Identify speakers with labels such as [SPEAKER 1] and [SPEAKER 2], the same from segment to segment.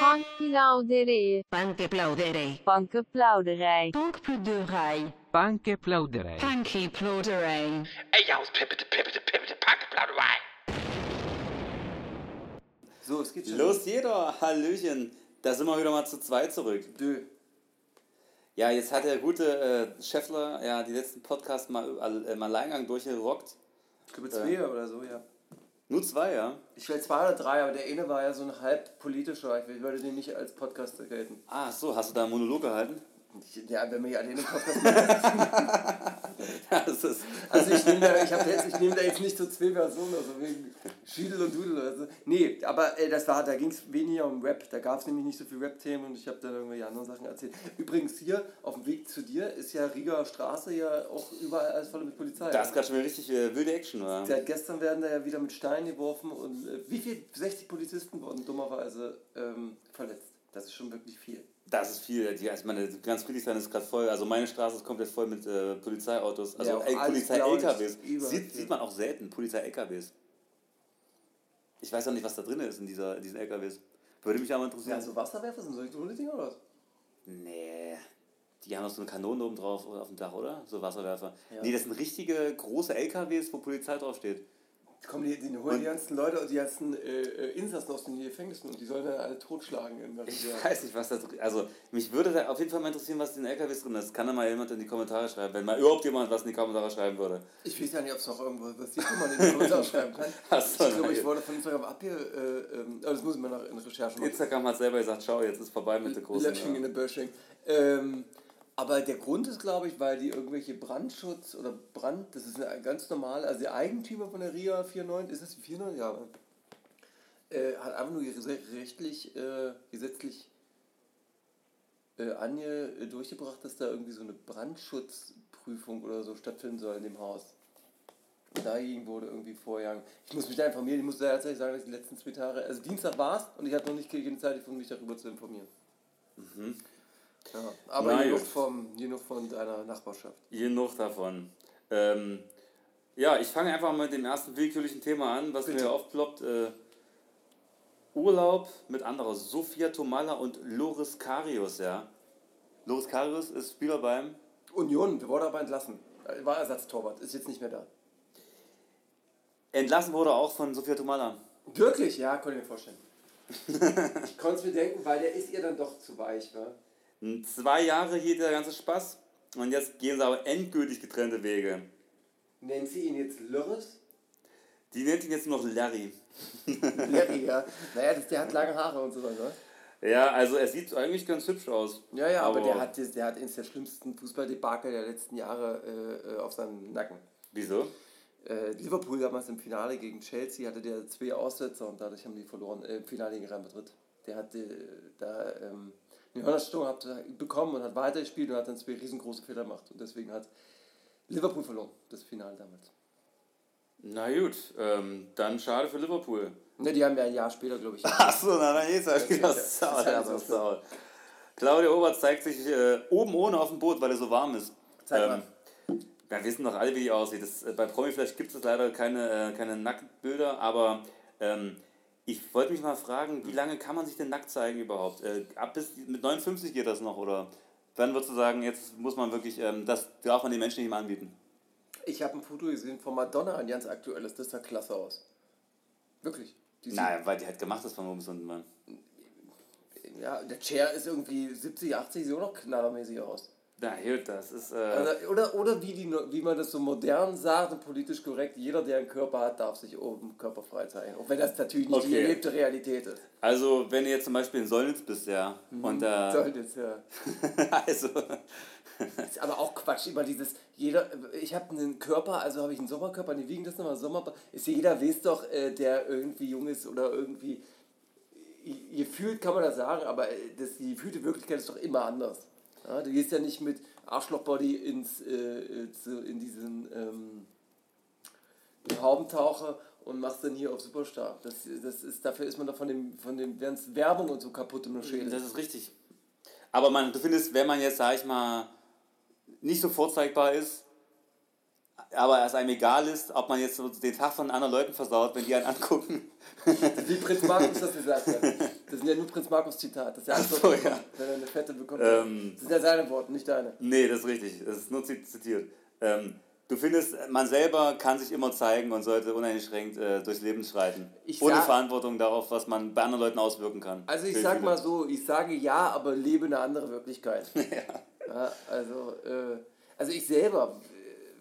[SPEAKER 1] Bankplauderij.
[SPEAKER 2] Bankplauderij.
[SPEAKER 3] Bankenplauderij.
[SPEAKER 2] Bankplauderij.
[SPEAKER 4] Bankplauderij.
[SPEAKER 2] Bankplauderij.
[SPEAKER 5] Ey, ja, pippete, pippete, pippete, Bankplauderei.
[SPEAKER 6] So, es geht schon.
[SPEAKER 7] Los jeder, Hallöchen. Da sind wir wieder mal zu zweit zurück.
[SPEAKER 6] Dö.
[SPEAKER 7] Ja, jetzt hat der gute äh, Scheffler ja die letzten Podcasts mal äh, im Alleingang durchgerockt.
[SPEAKER 6] Ich glaube zwei oder so, ja.
[SPEAKER 7] Nur zwei, ja?
[SPEAKER 6] Ich will zwei oder drei, aber der eine war ja so ein halb politischer. Ich würde den nicht als Podcaster gelten.
[SPEAKER 7] Ah, so, hast du da einen Monolog gehalten?
[SPEAKER 6] Ja, wenn wir hier alleine Podcast machen.
[SPEAKER 7] das ist,
[SPEAKER 6] Also ich nehme da, ich jetzt, ich nehm da jetzt nicht so zwei Versionen, also wegen Schiedel und Dudel oder so. Nee, aber äh, das war, da ging es weniger um Rap. Da gab es nämlich nicht so viel Rap-Themen und ich habe dann irgendwelche anderen Sachen erzählt. Übrigens hier, auf dem Weg zu dir, ist ja Rieger Straße ja auch überall alles voll mit Polizei.
[SPEAKER 7] da ist gerade schon wieder richtig äh, wilde Action, oder?
[SPEAKER 6] Seit gestern werden da ja wieder mit Steinen geworfen und äh, wie viel? 60 Polizisten wurden dummerweise ähm, verletzt. Das ist schon wirklich viel.
[SPEAKER 7] Das ist viel. Die, also meine, ganz Friedrichshain ist gerade voll. Also meine Straße ist komplett voll mit äh, Polizeiautos. Also
[SPEAKER 6] Ja, auch
[SPEAKER 7] Polizei-LKWs. Sieht, sieht man auch selten, Polizei-LKWs. Ich weiß auch nicht, was da drin ist in, dieser, in diesen LKWs. Würde mich aber interessieren.
[SPEAKER 6] Ja, so Wasserwerfer sind solche so Dinger oder was?
[SPEAKER 7] Nee. Die haben doch so eine Kanone oben drauf auf dem Dach, oder? So Wasserwerfer.
[SPEAKER 6] Ja.
[SPEAKER 7] Nee, das sind richtige große LKWs, wo Polizei draufsteht.
[SPEAKER 6] Kommen die, die holen die ganzen Leute, die ganzen äh, äh, Insassen aus den Gefängnissen und die sollen dann alle totschlagen. In
[SPEAKER 7] Ich weiß nicht, was da drin Also, mich würde da auf jeden Fall mal interessieren, was in den LKWs drin ist. Kann da mal jemand in die Kommentare schreiben, wenn mal überhaupt jemand was in die Kommentare schreiben würde.
[SPEAKER 6] Ich weiß ja nicht, ob es noch irgendwo was die man in die Kommentare schreiben kann.
[SPEAKER 7] Ach
[SPEAKER 6] Ich glaube, ich wurde von Instagram abge... Äh, aber das muss ich mal nach in Recherche machen.
[SPEAKER 7] Instagram hat selber gesagt, schau, jetzt ist vorbei mit der großen...
[SPEAKER 6] Lösching in der Bösching. Ähm, aber der Grund ist, glaube ich, weil die irgendwelche Brandschutz oder Brand, das ist ganz normal, also der Eigentümer von der RIA 49, ist das die 49? Ja. Äh, hat einfach nur rechtlich, äh, gesetzlich äh, Anje äh, durchgebracht, dass da irgendwie so eine Brandschutzprüfung oder so stattfinden soll in dem Haus. Dagegen wurde irgendwie vorgegangen. Ich muss mich da informieren, ich muss da tatsächlich sagen, dass die letzten zwei Tage, also Dienstag war es und ich hatte noch nicht genug Zeit mich darüber zu informieren. Ja, aber
[SPEAKER 7] Na
[SPEAKER 6] genug,
[SPEAKER 7] gut.
[SPEAKER 6] vom, genug von deiner Nachbarschaft.
[SPEAKER 7] Genug davon. Ähm, ja, ich fange einfach mal mit dem ersten willkürlichen Thema an, was
[SPEAKER 6] Bitte.
[SPEAKER 7] mir aufploppt. Äh, Urlaub mit anderer. Sofia Tomala und Loris Karius, ja. Loris Karius ist Spieler beim...
[SPEAKER 6] Union, wir wurden aber entlassen. War Ersatztorwart, ist jetzt nicht mehr da.
[SPEAKER 7] Entlassen wurde auch von Sofia Tomala.
[SPEAKER 6] Wirklich? Ja, konnte ich mir vorstellen. ich konnte es mir denken, weil der ist ihr dann doch zu weich, wa?
[SPEAKER 7] Zwei Jahre hielt der ganze Spaß und jetzt gehen sie aber endgültig getrennte Wege.
[SPEAKER 6] Nennt sie ihn jetzt Lörres?
[SPEAKER 7] Die nennt ihn jetzt nur noch Larry.
[SPEAKER 6] Larry, ja. Naja, das, der hat lange Haare und so weiter.
[SPEAKER 7] Ja, also er sieht eigentlich ganz hübsch aus.
[SPEAKER 6] Ja, ja, aber, der hat, der hat eines der schlimmsten Fußballdebakel der letzten Jahre äh, äh, auf seinem Nacken.
[SPEAKER 7] Wieso?
[SPEAKER 6] Äh, Liverpool damals im Finale gegen Chelsea hatte der zwei Aussetzer und dadurch haben die verloren äh, im Finale gegen Real Madrid. Der hat äh, da ähm, eine Hörnerstörung hat, bekommen und hat weitergespielt und hat dann zwei riesengroße Fehler gemacht. Und deswegen hat Liverpool verloren, das Finale damals.
[SPEAKER 7] Na gut, ähm, dann schade für Liverpool.
[SPEAKER 6] Ne, die haben ja ein Jahr später, glaube ich.
[SPEAKER 7] Achso, na dann ist er wieder sauer.
[SPEAKER 6] halt
[SPEAKER 7] der
[SPEAKER 6] so.
[SPEAKER 7] sauer. Claudia Obert zeigt sich äh, oben ohne auf dem Boot, weil er so warm ist.
[SPEAKER 6] Zeig mal.
[SPEAKER 7] Ja, wir wissen doch alle, wie die aussieht. Das, äh, bei Promi vielleicht gibt es leider keine, äh, keine Nacktbilder, aber ähm, ich wollte mich mal fragen, wie lange kann man sich denn nackt zeigen überhaupt? Äh, ab bis mit 59 geht das noch, oder? Wann würdest du sagen, jetzt muss man wirklich, ähm, das darf man den Menschen nicht mehr anbieten?
[SPEAKER 6] Ich habe ein Foto gesehen von Madonna, ein ganz aktuelles. Das sah klasse aus. Wirklich. Die
[SPEAKER 7] Nein, weil die halt gemacht ist von oben bis unten, Mann.
[SPEAKER 6] Ja, der Chair ist irgendwie 70, 80, sieht auch noch knallermäßig aus.
[SPEAKER 7] Na gut, das ist. Äh,
[SPEAKER 6] Also, oder, oder wie, die, wie man das so modern sagt und politisch korrekt, jeder, der einen Körper hat, darf sich oben körperfrei zeigen. Auch wenn das natürlich nicht die
[SPEAKER 7] Okay.
[SPEAKER 6] gelebte Realität ist.
[SPEAKER 7] Also, wenn du jetzt zum Beispiel in Solnitz bist, ja, und da.
[SPEAKER 6] Sollte es, ja.
[SPEAKER 7] also,
[SPEAKER 6] Ist aber auch Quatsch, immer dieses, jeder, ich habe einen Körper, also habe ich einen Sommerkörper, nee, wiegen das nochmal Sommer, ist jeder weiß doch, äh, der irgendwie jung ist oder irgendwie, gefühlt kann man das sagen, aber äh, das, die gefühlte Wirklichkeit ist doch immer anders. Ja, du gehst ja nicht mit Arschlochbody ins, äh, äh, zu, in diesen ähm, Haubentaucher und machst dann hier auf Superstar. Das, das ist, dafür ist man doch von dem, von dem Werbung und so kaputt im Schädel.
[SPEAKER 7] das ist richtig. Aber man, du findest, wenn man jetzt, sag ich mal, nicht so vorzeigbar ist, aber es einem egal ist, ob man jetzt den Tag von anderen Leuten versaut, wenn die einen angucken.
[SPEAKER 6] Wie Prinz Markus das gesagt hat. Das sind ja nur Prinz Markus Zitat. Das ist ja alles,
[SPEAKER 7] so, ja.
[SPEAKER 6] Wenn er eine Fette bekommt.
[SPEAKER 7] Ähm.
[SPEAKER 6] das sind ja seine Worte, nicht deine.
[SPEAKER 7] Nee, das ist richtig. Das ist nur zit- zitiert. Ähm, du findest, man selber kann sich immer zeigen und sollte uneingeschränkt äh, durchs Leben schreiten.
[SPEAKER 6] Ich
[SPEAKER 7] Ohne
[SPEAKER 6] sag-
[SPEAKER 7] Verantwortung darauf, was man bei anderen Leuten auswirken kann.
[SPEAKER 6] Also ich sag
[SPEAKER 7] viele.
[SPEAKER 6] mal so, ich sage ja, aber lebe eine andere Wirklichkeit. ja. also, äh, also ich selber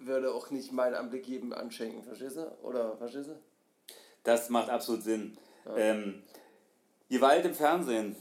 [SPEAKER 6] würde auch nicht meinen Anblick jedem anschenken, verstehst du? Oder verstehst du?
[SPEAKER 7] Das macht absolut Sinn. Ähm, Gewalt im Fernsehen.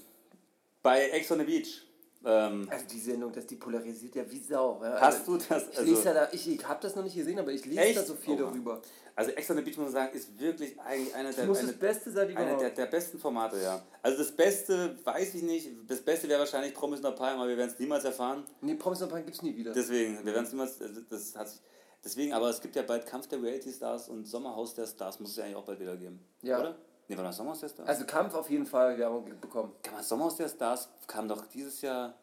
[SPEAKER 7] Bei Ex on the Beach. Ähm,
[SPEAKER 6] Also die Sendung, das die polarisiert ja wie Sau. Ja?
[SPEAKER 7] hast
[SPEAKER 6] also,
[SPEAKER 7] du das?
[SPEAKER 6] Ich lese ja
[SPEAKER 7] Also,
[SPEAKER 6] da, ich, ich habe das noch nicht gesehen, aber ich lese
[SPEAKER 7] Echt?
[SPEAKER 6] da so viel
[SPEAKER 7] Oh
[SPEAKER 6] darüber.
[SPEAKER 7] also Ex on the Beach, muss man sagen, ist wirklich eigentlich einer der, eine,
[SPEAKER 6] Beste sein, die
[SPEAKER 7] einer der, der besten Formate, ja. Also das Beste weiß ich nicht. Das Beste wäre wahrscheinlich Promis unter Palmen, aber wir werden es niemals erfahren.
[SPEAKER 6] Nee, Promis und Pan gibt's nie wieder.
[SPEAKER 7] Deswegen, wir werden es niemals, also das hat sich, deswegen, aber es gibt ja bald Kampf der Reality Stars und Sommerhaus der Stars, muss es ja eigentlich auch bald wieder geben.
[SPEAKER 6] Ja.
[SPEAKER 7] Oder? Nee, war das Sommerhaus der Stars?
[SPEAKER 6] Also Kampf auf jeden Fall Werbung bekommen.
[SPEAKER 7] Kann man Sommerhaus der Stars kam doch dieses Jahr.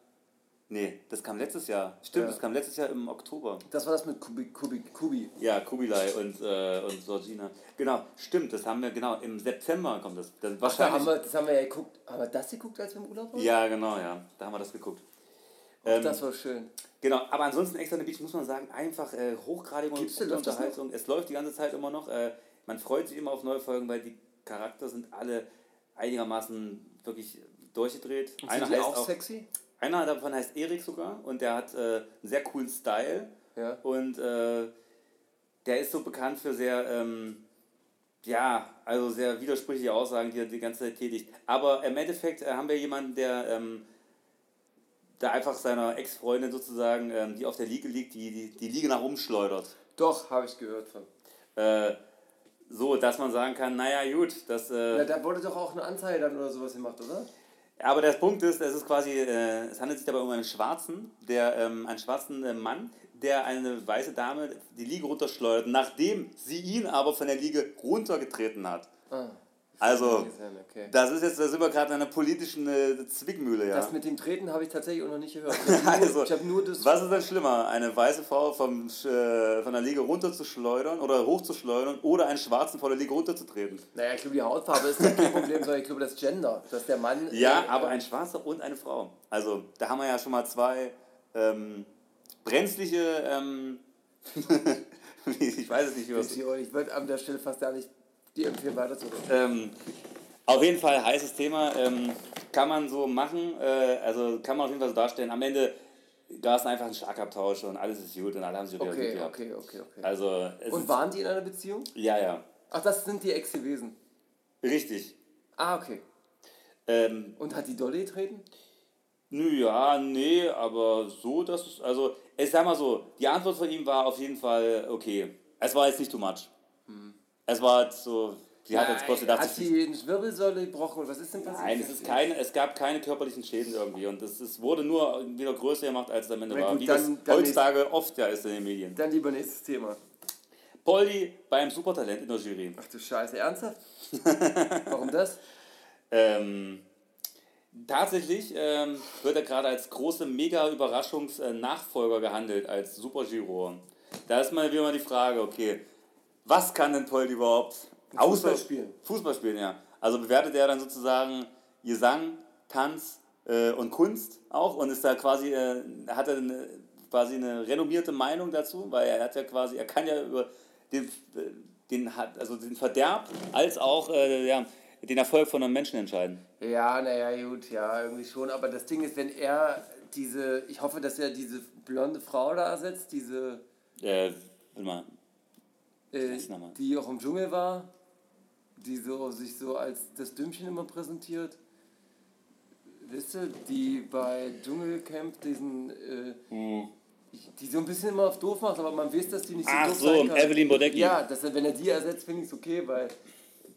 [SPEAKER 7] Nee, das kam letztes Jahr. Stimmt,
[SPEAKER 6] Ja.
[SPEAKER 7] das kam letztes Jahr im Oktober.
[SPEAKER 6] Das war das mit Kubi, Kubi, Kubi.
[SPEAKER 7] Ja, Kubilai und, äh, und Georgina. Genau, stimmt, das haben wir, genau, im September kommt das. das
[SPEAKER 6] Ach, da
[SPEAKER 7] wahrscheinlich,
[SPEAKER 6] haben wir, das haben wir ja geguckt. Haben wir das geguckt, als wir im Urlaub waren?
[SPEAKER 7] ja, genau, ja. Da haben wir das geguckt. Ähm,
[SPEAKER 6] das war schön.
[SPEAKER 7] Genau, aber ansonsten Ex on the Beach muss man sagen, einfach äh, hochgradige? Unterhaltung. Es läuft die ganze Zeit immer noch. Äh, man freut sich immer auf neue Folgen, weil die Charakter sind alle einigermaßen wirklich durchgedreht.
[SPEAKER 6] Sind die auch, sexy?
[SPEAKER 7] einer davon heißt Erik sogar und der hat äh, einen sehr coolen Style
[SPEAKER 6] Ja.
[SPEAKER 7] und äh, der ist so bekannt für sehr, ähm, ja, also sehr widersprüchliche Aussagen, die er die ganze Zeit tätigt. Aber im Endeffekt äh, haben wir jemanden, der ähm, da einfach seiner Ex-Freundin sozusagen, ähm, die auf der Liege liegt, die, die die Liege nach oben schleudert.
[SPEAKER 6] Doch, habe ich gehört von.
[SPEAKER 7] Äh, so, dass man sagen kann, naja gut, das... Äh,
[SPEAKER 6] Ja, da wurde doch auch eine Anzeige dann oder sowas gemacht, oder?
[SPEAKER 7] Aber der Punkt ist, es ist quasi, äh, es handelt sich dabei um einen Schwarzen, der, ähm, einen schwarzen äh, Mann, der eine weiße Dame die Liege runterschleudert, nachdem sie ihn aber von der Liege runtergetreten hat.
[SPEAKER 6] Ah,
[SPEAKER 7] Also,
[SPEAKER 6] okay.
[SPEAKER 7] das ist jetzt, da sind wir gerade in einer politischen äh, Zwickmühle, ja.
[SPEAKER 6] Das mit dem Treten habe ich tatsächlich auch noch nicht gehört. Ich
[SPEAKER 7] Also,
[SPEAKER 6] ich nur das.
[SPEAKER 7] Was ist denn schlimmer, eine weiße Frau vom, äh, von der Liege runterzuschleudern oder hochzuschleudern oder einen Schwarzen von der Liege runterzutreten?
[SPEAKER 6] Naja, ich glaube, die Hautfarbe ist nicht kein Problem, sondern ich glaube, das Gender. Dass der Mann.
[SPEAKER 7] Ja,
[SPEAKER 6] äh,
[SPEAKER 7] aber ein Schwarzer und eine Frau. Also, da haben wir ja schon mal zwei ähm, brenzliche, ähm, ich weiß es nicht, wie was.
[SPEAKER 6] Ich, ich würde an der Stelle fast gar nicht die empfehlen, weiterzureden.
[SPEAKER 7] Ähm, auf jeden Fall heißes Thema. Ähm, kann man so machen, äh, also kann man auf jeden Fall so darstellen. Am Ende gab es einfach einen Schlagabtausch und alles ist gut und alle haben sich
[SPEAKER 6] Okay,
[SPEAKER 7] gehabt.
[SPEAKER 6] okay, okay, okay.
[SPEAKER 7] Also,
[SPEAKER 6] Und waren die in einer Beziehung?
[SPEAKER 7] ja, ja,
[SPEAKER 6] Ach, das sind die Ex gewesen.
[SPEAKER 7] richtig.
[SPEAKER 6] Ah, okay.
[SPEAKER 7] Ähm,
[SPEAKER 6] Und hat die Dolly getreten?
[SPEAKER 7] Nö, ja, nee, aber so, dass es, also, ich sag mal so, die Antwort von ihm war auf jeden Fall okay. Es war jetzt nicht too much. Es war jetzt so, sie hat jetzt kurz gedacht,
[SPEAKER 6] Hat
[SPEAKER 7] sie-
[SPEAKER 6] die eine Wirbelsäule gebrochen? Was ist denn passiert?
[SPEAKER 7] Nein, es, ist keine, es gab keine körperlichen Schäden irgendwie und es, es wurde nur wieder größer gemacht, als es am Ende
[SPEAKER 6] Na
[SPEAKER 7] war.
[SPEAKER 6] gut,
[SPEAKER 7] Wie
[SPEAKER 6] dann-
[SPEAKER 7] das
[SPEAKER 6] dann
[SPEAKER 7] heutzutage oft ja ist in den Medien.
[SPEAKER 6] Dann lieber nächstes Thema.
[SPEAKER 7] Poldi beim Supertalent in der Jury.
[SPEAKER 6] Ach du Scheiße, ernsthaft? Warum das?
[SPEAKER 7] Ähm, tatsächlich ähm, wird er gerade als große Mega-Überraschungs-Nachfolger gehandelt, als Super Giro. Da ist mal wieder mal die Frage, okay, was kann denn Poldi überhaupt?
[SPEAKER 6] Fußball spielen.
[SPEAKER 7] Fußball spielen, ja. Also bewertet er dann sozusagen Gesang, Tanz äh, und Kunst auch und ist da quasi, äh, hat er eine, quasi eine renommierte Meinung dazu, weil er hat ja quasi, er kann ja über den, den, also den Verderb als auch äh, ja, den Erfolg von einem Menschen entscheiden.
[SPEAKER 6] Ja, naja, gut, ja, irgendwie schon. Aber das Ding ist, wenn er diese, ich hoffe, dass er diese blonde Frau da ersetzt, diese,
[SPEAKER 7] Äh, warte mal,
[SPEAKER 6] äh, die auch im Dschungel war, die so, sich so als das Dümmchen immer präsentiert. Wisst ihr, die bei Dschungelcamp diesen, äh, die so ein bisschen immer auf doof macht, aber man weiß, dass die nicht so
[SPEAKER 7] Ach
[SPEAKER 6] doof
[SPEAKER 7] so,
[SPEAKER 6] sein kann.
[SPEAKER 7] Evelyn Bodecki.
[SPEAKER 6] Ja, dass wenn er die ersetzt, finde ich es okay, weil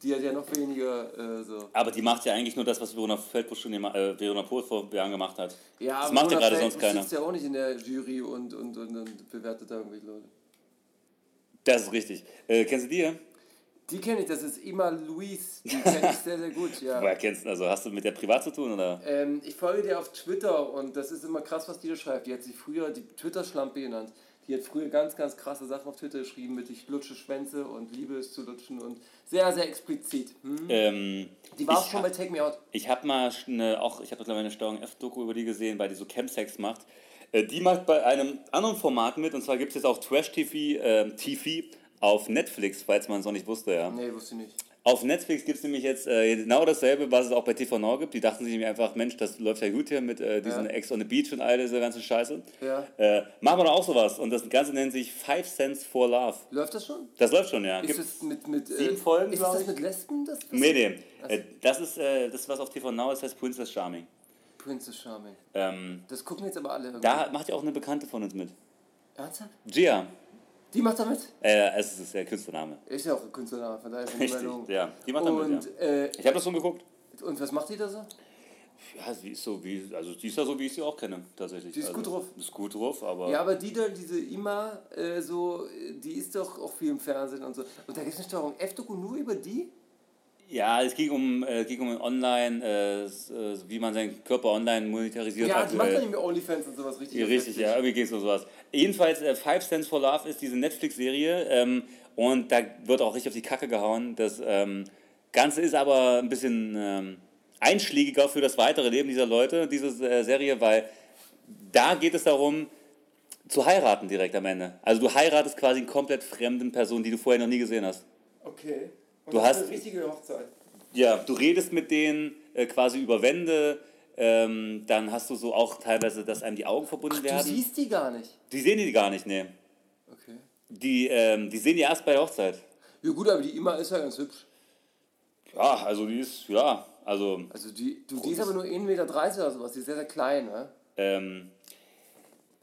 [SPEAKER 6] die hat ja noch weniger äh, so.
[SPEAKER 7] Aber die macht ja eigentlich nur das, was Verona Feldbusch schon gema- äh, Verona Pohl vor Jahren gemacht hat.
[SPEAKER 6] Ja,
[SPEAKER 7] das macht ja gerade sonst keiner.
[SPEAKER 6] sitzt ja auch nicht in der Jury und, und, und, und bewertet da irgendwelche Leute.
[SPEAKER 7] Das ist richtig. Äh, kennst du die?
[SPEAKER 6] Die kenne ich, das ist Ima Louise. Die kenne ich sehr, sehr gut, ja.
[SPEAKER 7] Woher kennst du? Also hast du mit der privat zu tun oder?
[SPEAKER 6] Ähm, ich folge dir auf Twitter und das ist immer krass, was die da schreibt. Die hat sich früher die Twitter-Schlampe genannt. Die hat früher ganz, ganz krasse Sachen auf Twitter geschrieben mit ich lutsche Schwänze und liebe es zu lutschen und Sehr, sehr explizit. Hm?
[SPEAKER 7] Ähm,
[SPEAKER 6] Die war auch schon
[SPEAKER 7] hab-
[SPEAKER 6] bei Take Me Out.
[SPEAKER 7] Ich habe mal eine, auch, ich habe mittlerweile eine Steuerung F-Doku über die gesehen, weil die so Campsex macht. Äh, die macht bei einem anderen Format mit, und zwar gibt es jetzt auch Trash TV, ähm, TV auf Netflix, falls man es noch nicht wusste, ja.
[SPEAKER 6] Nee, wusste ich nicht.
[SPEAKER 7] Auf Netflix gibt es nämlich jetzt äh, genau dasselbe, was es auch bei TV Now gibt. Die dachten sich nämlich einfach, Mensch, das läuft ja gut hier mit äh, diesen
[SPEAKER 6] Ja.
[SPEAKER 7] Ex on the Beach und all diese ganze Scheiße.
[SPEAKER 6] Ja.
[SPEAKER 7] Äh, machen wir doch auch sowas. Und das Ganze nennt sich Five Cents for Love.
[SPEAKER 6] Läuft das schon?
[SPEAKER 7] Das läuft schon, ja.
[SPEAKER 6] Ist
[SPEAKER 7] Gibt-
[SPEAKER 6] es mit, mit
[SPEAKER 7] sieben
[SPEAKER 6] äh,
[SPEAKER 7] Folgen,
[SPEAKER 6] Ist das mit Lesben? Das
[SPEAKER 7] Nee, nee. Äh, das ist äh, das, was auf TV Now ist, heißt Princess Charming.
[SPEAKER 6] Princess Charming.
[SPEAKER 7] Ähm,
[SPEAKER 6] Das gucken jetzt aber alle irgendwie.
[SPEAKER 7] da macht ja auch eine Bekannte von uns mit.
[SPEAKER 6] Ernsthaft?
[SPEAKER 7] Gia.
[SPEAKER 6] Die macht da mit?
[SPEAKER 7] Äh, es ist der Künstlername.
[SPEAKER 6] Ist ja auch ein Künstlername, von daher ist
[SPEAKER 7] Richtig, ja. Die macht da mit,
[SPEAKER 6] Und, äh,
[SPEAKER 7] Ich habe das schon geguckt.
[SPEAKER 6] und was macht die da so?
[SPEAKER 7] Ja, sie ist so wie, also die ist ja so, wie ich sie auch kenne, tatsächlich.
[SPEAKER 6] Die ist
[SPEAKER 7] also,
[SPEAKER 6] gut drauf.
[SPEAKER 7] Ist gut drauf, aber.
[SPEAKER 6] Ja, aber die da, diese Ima, äh, so, die ist doch auch viel im Fernsehen und so. Und da gibt es eine Steuerung F-Doku nur über die?
[SPEAKER 7] Ja, es ging um, äh, ging um online, äh, äh, wie man seinen Körper online monetarisiert.
[SPEAKER 6] Ja, die macht
[SPEAKER 7] aktuell.
[SPEAKER 6] doch nicht mehr Onlyfans und sowas richtig.
[SPEAKER 7] Ja, richtig, ja, irgendwie geht es um sowas. Jedenfalls, äh, Five Cents for Love ist diese Netflix-Serie ähm, und da wird auch richtig auf die Kacke gehauen. Das ähm, Ganze ist aber ein bisschen ähm, einschlägiger für das weitere Leben dieser Leute, diese äh, Serie, weil da geht es darum, zu heiraten direkt am Ende. Also du heiratest quasi einen komplett fremden Person, die du vorher noch nie gesehen hast.
[SPEAKER 6] Okay. Und
[SPEAKER 7] Du
[SPEAKER 6] das ist
[SPEAKER 7] hast-
[SPEAKER 6] eine richtige Hochzeit.
[SPEAKER 7] Ja, du redest mit denen äh, quasi über Wände, ähm, dann hast du so auch teilweise, dass einem die Augen verbunden
[SPEAKER 6] Du
[SPEAKER 7] werden.
[SPEAKER 6] siehst die gar nicht.
[SPEAKER 7] Die sehen die gar nicht, ne.
[SPEAKER 6] Okay.
[SPEAKER 7] Die, ähm, die sehen die erst bei der Hochzeit.
[SPEAKER 6] Ja gut, aber die Ima ist ja ganz hübsch.
[SPEAKER 7] Ja, also die ist, ja, also,
[SPEAKER 6] Also die, du, die ist aber nur 1,30 Meter oder sowas. Die ist sehr, sehr klein, ne?
[SPEAKER 7] ähm,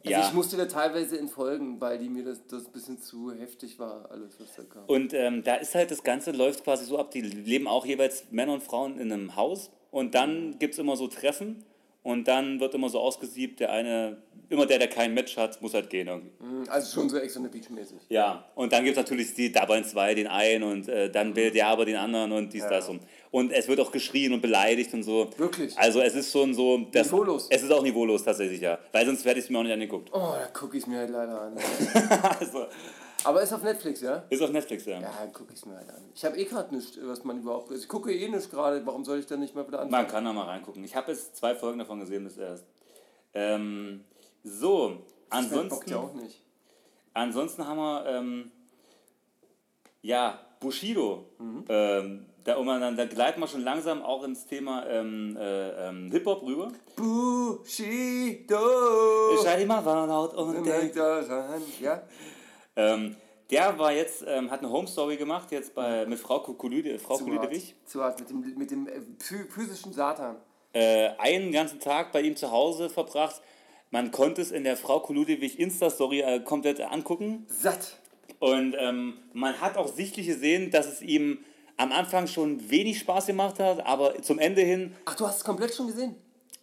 [SPEAKER 6] Also
[SPEAKER 7] ja.
[SPEAKER 6] ich musste da teilweise entfolgen, weil die mir das, das ein bisschen zu heftig war, alles was da kam.
[SPEAKER 7] Und ähm, da ist halt das Ganze läuft quasi so ab, die leben auch jeweils Männer und Frauen in einem Haus und dann gibt es immer so Treffen und dann wird immer so ausgesiebt, der eine, immer der, der kein Match hat, muss halt gehen irgendwie.
[SPEAKER 6] Mhm, Also schon so Ex on the Beach mäßig.
[SPEAKER 7] Ja, und dann gibt es natürlich die dabei zwei, den einen und äh, dann wählt der aber den anderen und dies, das und. Und es wird auch geschrien und beleidigt und so.
[SPEAKER 6] Wirklich?
[SPEAKER 7] Also es ist schon so. Das,
[SPEAKER 6] Niveaulos.
[SPEAKER 7] Es ist auch niveaulos tatsächlich, ja. Weil sonst hätte ich es mir auch nicht angeguckt.
[SPEAKER 6] Oh, da gucke ich mir halt leider an.
[SPEAKER 7] also,
[SPEAKER 6] Aber ist auf Netflix, ja?
[SPEAKER 7] ist auf Netflix, ja.
[SPEAKER 6] Ja, gucke ich mir halt an. Ich habe eh gerade nichts, was man überhaupt... Also ich gucke eh nicht gerade, warum soll ich dann nicht mal wieder anfangen?
[SPEAKER 7] Man kann da mal reingucken. Ich habe jetzt zwei Folgen davon gesehen bis erst. Ähm, so,
[SPEAKER 6] Das bockt
[SPEAKER 7] ansonsten,
[SPEAKER 6] ja auch nicht.
[SPEAKER 7] ansonsten haben wir, ähm, ja, Bushido.
[SPEAKER 6] Mhm.
[SPEAKER 7] Ähm, da, dann, da gleiten wir schon langsam auch ins Thema ähm, äh, ähm, Hip-Hop rüber.
[SPEAKER 6] Bushido!
[SPEAKER 7] Ich schreie immer laut und
[SPEAKER 6] Denk Ja?
[SPEAKER 7] Ähm, der war jetzt, ähm, hat eine Home Story gemacht, jetzt bei, mit Frau Kulüde, Frau. Kulüdewig.
[SPEAKER 6] Zu hart, mit dem, mit dem äh, phys- physischen Satan.
[SPEAKER 7] Äh, einen ganzen Tag bei ihm zu Hause verbracht. Man konnte es in der Frau Kuludewig Insta-Story äh, komplett angucken.
[SPEAKER 6] Satt.
[SPEAKER 7] Und ähm, man hat auch sichtlich gesehen, dass es ihm am Anfang schon wenig Spaß gemacht hat, aber zum Ende hin,
[SPEAKER 6] Ach, du hast es komplett schon gesehen?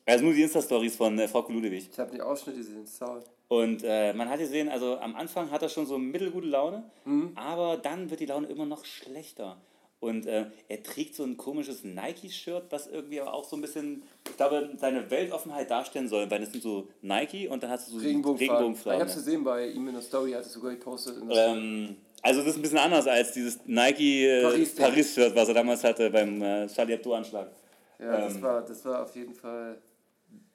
[SPEAKER 7] Also nur die Insta-Stories von äh, Frau Kuludewig.
[SPEAKER 6] Ich habe die Ausschnitte gesehen, sorry.
[SPEAKER 7] Und äh, man hat gesehen, also am Anfang hat er schon so mittelgute Laune, aber dann wird die Laune immer noch schlechter. Und äh, er trägt so ein komisches Nike-Shirt, was irgendwie aber auch so ein bisschen, ich glaube, seine Weltoffenheit darstellen soll, weil das sind so Nike und dann hast du so
[SPEAKER 6] Regenbogenfarben. ich
[SPEAKER 7] Regenbogenfarben.
[SPEAKER 6] habe es gesehen bei ihm in der Story, hat es sogar gepostet. In der Story.
[SPEAKER 7] Ähm, also das ist ein bisschen anders als dieses Nike äh, was er damals hatte beim äh, Charlie Hebdo-Anschlag.
[SPEAKER 6] ja, das,
[SPEAKER 7] ähm,
[SPEAKER 6] war, das war auf jeden Fall...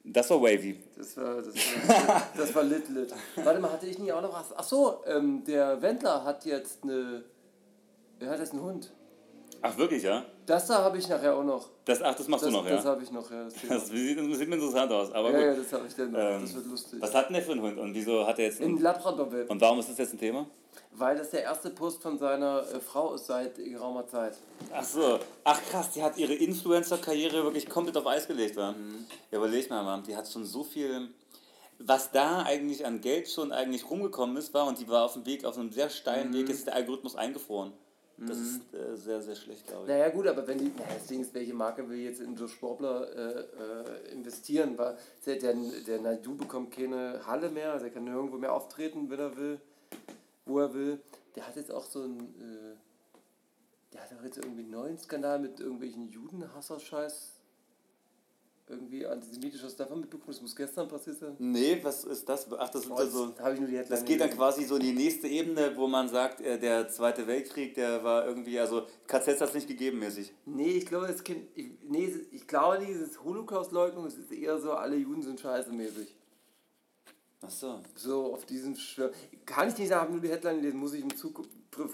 [SPEAKER 7] Das war wavy.
[SPEAKER 6] Das war, das war, das war lit, lit. Warte mal, hatte ich nie auch noch was? Ach so, ähm, der Wendler hat jetzt eine... Er hat jetzt einen Hund.
[SPEAKER 7] Ach wirklich, ja?
[SPEAKER 6] Das da habe ich nachher auch noch.
[SPEAKER 7] Das, ach, das machst
[SPEAKER 6] Das,
[SPEAKER 7] du noch,
[SPEAKER 6] das
[SPEAKER 7] ja?
[SPEAKER 6] habe ich noch, ja. Das.
[SPEAKER 7] Das sieht, sieht mir interessant aus, aber
[SPEAKER 6] ja, ja,
[SPEAKER 7] gut.
[SPEAKER 6] das habe ich dann noch.
[SPEAKER 7] Ähm,
[SPEAKER 6] das wird lustig.
[SPEAKER 7] Was hat denn der für einen Hund und wieso hat er jetzt einen...
[SPEAKER 6] In Labrador-Welt.
[SPEAKER 7] Und warum ist das jetzt ein Thema?
[SPEAKER 6] Weil das der erste Post von seiner äh, Frau ist seit geraumer Zeit.
[SPEAKER 7] Ach so. Ach krass, die hat ihre Influencer-Karriere wirklich komplett auf Eis gelegt, wa? Ja, überleg mal, Mann, die hat schon so viel... Was da eigentlich an Geld schon eigentlich rumgekommen ist, war und die war auf dem Weg, auf einem sehr steilen Weg, ist der Algorithmus eingefroren. Das ist äh, sehr, sehr schlecht, glaube ich.
[SPEAKER 6] Naja gut, aber wenn die, naja, das Ding ist, welche Marke will jetzt in so Sportler äh, äh, investieren? Weil der, der, der Naidu bekommt keine Halle mehr, also er kann nirgendwo mehr auftreten, wenn er will, wo er will. Der hat jetzt auch so ein, äh, der hat auch jetzt irgendwie einen neuen Skandal mit irgendwelchen Judenhasser-Scheiß. Irgendwie antisemitisches davon mitbekommen? Das muss gestern passiert sein.
[SPEAKER 7] Nee, was ist das? Ach, das sind
[SPEAKER 6] Oh,
[SPEAKER 7] so.
[SPEAKER 6] jetzt habe ich nur die Headline
[SPEAKER 7] Das geht dann quasi so in die nächste Ebene, wo man sagt, äh, der Zweite Weltkrieg, der war irgendwie, also KZs hat es nicht gegeben mäßig.
[SPEAKER 6] Nee, ich glaube, es kennt, ich, nee, ich glaube, dieses Holocaust-Leugnung, ist eher so, alle Juden sind scheiße mäßig.
[SPEAKER 7] Ach so.
[SPEAKER 6] So auf diesen Schwör Kann ich nicht sagen, habe nur die Headline gelesen, muss ich im Zug,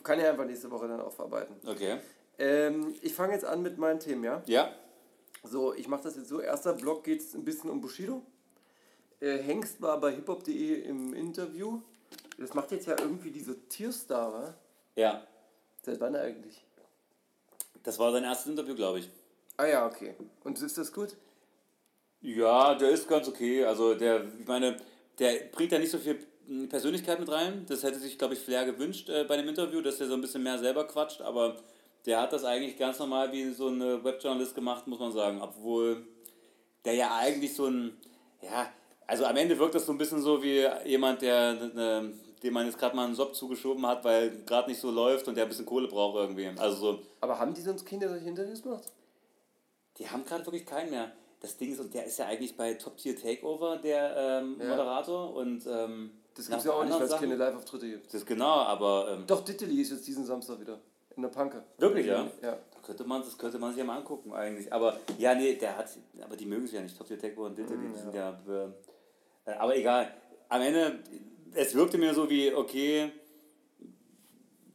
[SPEAKER 6] kann ich einfach nächste Woche dann aufarbeiten.
[SPEAKER 7] Okay.
[SPEAKER 6] Ähm, ich fange jetzt an mit meinen Themen, ja?
[SPEAKER 7] Ja.
[SPEAKER 6] So, ich mache das jetzt so. Erster Block geht es ein bisschen um Bushido. Äh, Hengst war bei hiphop.de im Interview. Das macht jetzt ja irgendwie diese Tierstar, wa?
[SPEAKER 7] Ja.
[SPEAKER 6] Seit wann eigentlich?
[SPEAKER 7] Das war sein erstes Interview, glaube ich.
[SPEAKER 6] Ah ja, okay. Und ist das gut?
[SPEAKER 7] Ja, der ist ganz okay. Also der, ich meine, der bringt da nicht so viel Persönlichkeit mit rein. Das hätte sich, glaube ich, Flair gewünscht äh, bei dem Interview, dass er so ein bisschen mehr selber quatscht. Aber der hat das eigentlich ganz normal wie so ein Webjournalist gemacht, muss man sagen. Obwohl der ja eigentlich so ein, ja, also am Ende wirkt das so ein bisschen so wie jemand, der, äh, dem man jetzt gerade mal einen Job zugeschoben hat, weil gerade nicht so läuft und der ein bisschen Kohle braucht irgendwie. Also so,
[SPEAKER 6] Aber haben die sonst Kinder solche Interviews gemacht?
[SPEAKER 7] die haben gerade wirklich keinen mehr. Das Ding ist, und der ist ja eigentlich bei Top Tier Takeover der ähm,
[SPEAKER 6] Ja.
[SPEAKER 7] Moderator und ähm,
[SPEAKER 6] Das
[SPEAKER 7] nach
[SPEAKER 6] gibt's ja auch nicht, weil es keine Live-Auftritte gibt.
[SPEAKER 7] Das ist genau, aber ähm,
[SPEAKER 6] Doch, Ditteli ist jetzt diesen Samstag wieder. In der Panke.
[SPEAKER 7] Wirklich, ja?
[SPEAKER 6] Ja.
[SPEAKER 7] da könnte man, das könnte man sich ja mal angucken eigentlich. Aber ja, nee, der hat, aber die mögen sich ja nicht. Top Tier Takeover und
[SPEAKER 6] Mm,
[SPEAKER 7] die sind ja, äh, aber egal. Am Ende, es wirkte mir so wie, okay,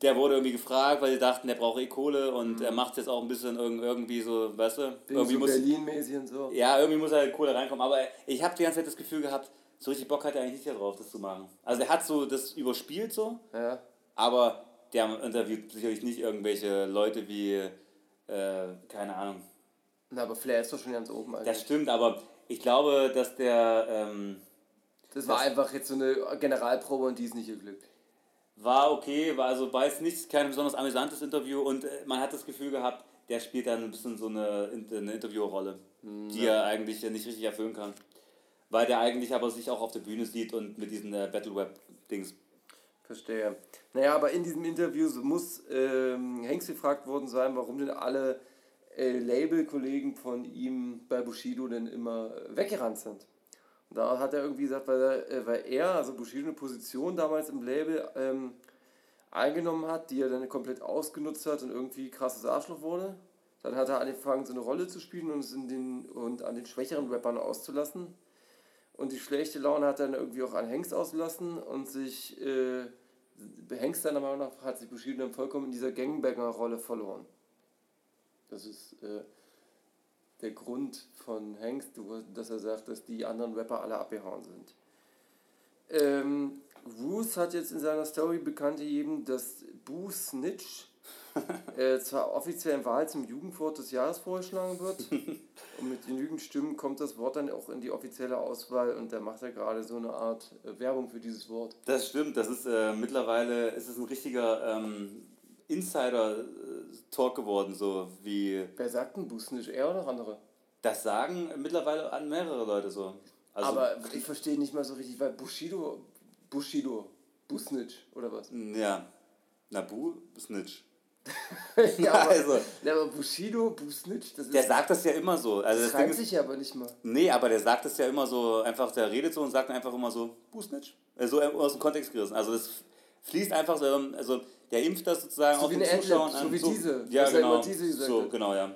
[SPEAKER 7] der wurde irgendwie gefragt, weil die dachten, der braucht eh Kohle und er macht jetzt auch ein bisschen irg- irgendwie so, weißt du,
[SPEAKER 6] Wegen
[SPEAKER 7] irgendwie
[SPEAKER 6] so
[SPEAKER 7] muss,
[SPEAKER 6] Berlin-mäßig und so.
[SPEAKER 7] Ja, irgendwie muss halt Kohle reinkommen. Aber ich habe die ganze Zeit das Gefühl gehabt, so richtig Bock hat er eigentlich nicht darauf, das zu machen. Also er hat so das überspielt so,
[SPEAKER 6] Ja.
[SPEAKER 7] aber der interviewt sicherlich nicht irgendwelche Leute wie, äh, keine Ahnung.
[SPEAKER 6] Na, aber Flair ist doch schon ganz oben eigentlich.
[SPEAKER 7] Das stimmt, aber ich glaube, dass der ähm,
[SPEAKER 6] Das war einfach jetzt so eine Generalprobe und die ist nicht geglückt.
[SPEAKER 7] war okay, war also war jetzt nicht kein besonders amüsantes Interview und äh, man hat das Gefühl gehabt, der spielt dann ein bisschen so eine, eine Interviewrolle, die er eigentlich nicht richtig erfüllen kann. Weil der eigentlich aber sich auch auf der Bühne sieht und mit diesen äh, Battleweb-Dings
[SPEAKER 6] Verstehe. Naja, aber in diesem Interview muss ähm, Hengst gefragt worden sein, warum denn alle äh, Label-Kollegen von ihm bei Bushido denn immer weggerannt sind. Und da hat er irgendwie gesagt, weil er, äh, weil er also Bushido, eine Position damals im Label ähm, eingenommen hat, die er dann komplett ausgenutzt hat und irgendwie krasses Arschloch wurde. Dann hat er angefangen, so eine Rolle zu spielen und es in den, und an den schwächeren Rappern auszulassen. Und die schlechte Laune hat er dann irgendwie auch an Hengst ausgelassen und sich, äh, Hengst seiner Meinung nach hat sich Bushido dann vollkommen in dieser Gangbanger-Rolle verloren. Das ist äh, der Grund von Hengst, dass er sagt, dass die anderen Rapper alle abgehauen sind. Ähm, Roos hat jetzt in seiner Story bekannt gegeben, dass Boo Snitch äh, zwar offiziell in Wahl zum Jugendwort des Jahres vorgeschlagen wird. und mit genügend Stimmen kommt das Wort dann auch in die offizielle Auswahl und da macht er gerade so eine Art äh, Werbung für dieses Wort.
[SPEAKER 7] Das stimmt, das ist äh, mittlerweile ist es ein richtiger ähm, Insider-Talk geworden, so wie
[SPEAKER 6] Wer sagt denn Boo Snitch? Er oder andere?
[SPEAKER 7] das sagen mittlerweile an mehrere Leute so. Also,
[SPEAKER 6] Aber ich verstehe nicht mal so richtig, weil Bushido, Bushido, Busnitch oder was?
[SPEAKER 7] ja, Nabu Snitch.
[SPEAKER 6] ja, aber,
[SPEAKER 7] Also.
[SPEAKER 6] ja, aber Bushido, Busnitch, das ist.
[SPEAKER 7] Der sagt das ja immer so. Also
[SPEAKER 6] das
[SPEAKER 7] das ist,
[SPEAKER 6] sich ja aber nicht mal.
[SPEAKER 7] nee, aber der sagt das ja immer so, einfach, der redet so und sagt einfach immer so, Busnitch. Äh, So aus dem Kontext gerissen. Also das fließt einfach so, also der impft das sozusagen
[SPEAKER 6] So
[SPEAKER 7] auf
[SPEAKER 6] wie
[SPEAKER 7] den Zuschauern
[SPEAKER 6] so
[SPEAKER 7] an.
[SPEAKER 6] wie diese,
[SPEAKER 7] Ja,
[SPEAKER 6] er
[SPEAKER 7] genau.
[SPEAKER 6] diese
[SPEAKER 7] so, genau, ja.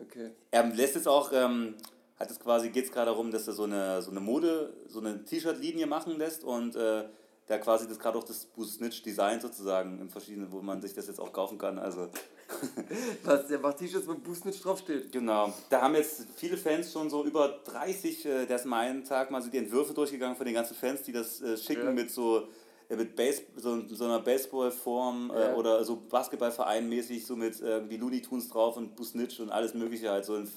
[SPEAKER 6] Okay.
[SPEAKER 7] Er lässt jetzt auch, ähm, hat es quasi, geht es gerade darum, dass er so eine, so eine Mode, so eine T-Shirt-Linie machen lässt und äh, da quasi das gerade auch das Snitch Design sozusagen in verschiedenen, wo man sich das jetzt auch kaufen kann. Also
[SPEAKER 6] Was, der macht T-Shirts, wo Busnitch draufsteht.
[SPEAKER 7] genau. Da haben jetzt viele Fans schon so über 30, äh, der ist mal einen Tag mal so die Entwürfe durchgegangen von den ganzen Fans, die das äh, schicken
[SPEAKER 6] Ja.
[SPEAKER 7] mit so äh, mit Base, so, so einer Baseballform äh,
[SPEAKER 6] Ja.
[SPEAKER 7] oder so Basketballverein mäßig, so mit äh, irgendwie Looney Tunes drauf und Busnitch und alles mögliche halt, so in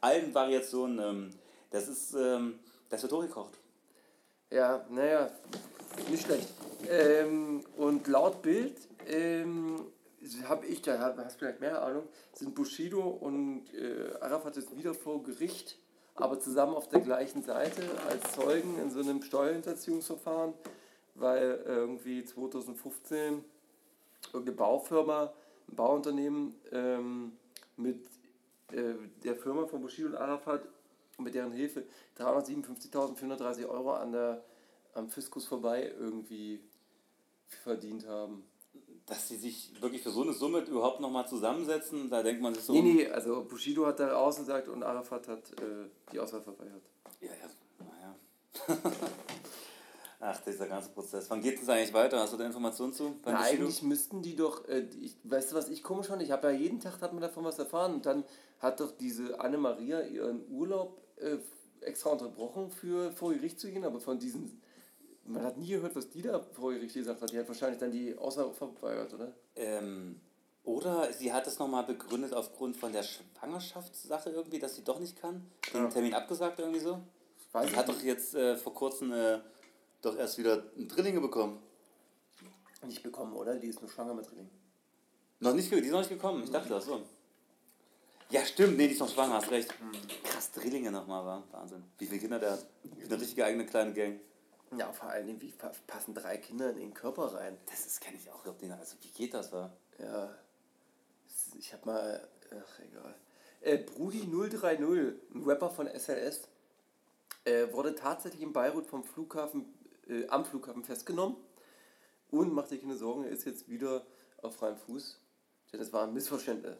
[SPEAKER 7] allen Variationen. Ähm, das ist, ähm, das wird hochgekocht.
[SPEAKER 6] Ja, naja, nicht schlecht. Ähm, und laut Bild ähm, habe ich, da hast vielleicht mehr Ahnung, sind Bushido und äh, Arafat jetzt wieder vor Gericht, aber zusammen auf der gleichen Seite als Zeugen in so einem Steuerhinterziehungsverfahren, weil irgendwie 2015 irgendeine Baufirma, ein Bauunternehmen ähm, mit äh, der Firma von Bushido und Arafat und mit deren Hilfe 357.430 Euro an der, am Fiskus vorbei irgendwie verdient haben.
[SPEAKER 7] Dass sie sich wirklich für so eine Summe überhaupt nochmal zusammensetzen, da denkt man sich so.
[SPEAKER 6] Nee, nee, also Bushido hat da ausgesagt und Arafat hat äh, die Auswahl verweigert.
[SPEAKER 7] Ja, ja, naja. Ach, dieser ganze Prozess. Wann geht es eigentlich weiter? Hast du da Informationen zu?
[SPEAKER 6] Na, eigentlich müssten die doch, äh, ich, weißt du, was ich komisch fand? Ich habe ja jeden Tag hat man davon was erfahren und dann hat doch diese Anne-Maria ihren Urlaub äh, extra unterbrochen, für vor Gericht zu gehen, aber von diesen, man hat nie gehört, was die da vor Gericht gesagt hat. Die hat wahrscheinlich dann die Auswahl verweigert, oder?
[SPEAKER 7] Ähm, oder sie hat es nochmal begründet aufgrund von der Schwangerschaftssache irgendwie, dass sie doch nicht kann. Den
[SPEAKER 6] Ja.
[SPEAKER 7] Termin abgesagt irgendwie so.
[SPEAKER 6] Weiß
[SPEAKER 7] Sie hat
[SPEAKER 6] nicht.
[SPEAKER 7] doch jetzt äh, vor kurzem äh, doch erst wieder Drillinge bekommen.
[SPEAKER 6] nicht bekommen, oder? Die ist nur schwanger mit Drilling.
[SPEAKER 7] Noch nicht, die ist noch nicht gekommen. Ich dachte das so. Ja, stimmt. Nee, die ist noch schwanger, hast recht.
[SPEAKER 6] Hm.
[SPEAKER 7] Krass, Drillinge nochmal, war. Wahnsinn. Wie viele Kinder der hat. Eine richtige eigene kleine Gang.
[SPEAKER 6] Ja, vor Dingen, wie pa- passen drei Kinder in den Körper rein?
[SPEAKER 7] Das ist, kenne ich auch. Also, wie geht das, war?
[SPEAKER 6] Ja, ich hab mal, ach egal. Äh, Brudi 030, ein Rapper von SLS, äh, wurde tatsächlich in Beirut vom Flughafen, äh, am Flughafen festgenommen und macht dir keine Sorgen, er ist jetzt wieder auf freiem Fuß. Denn es waren Missverständnisse,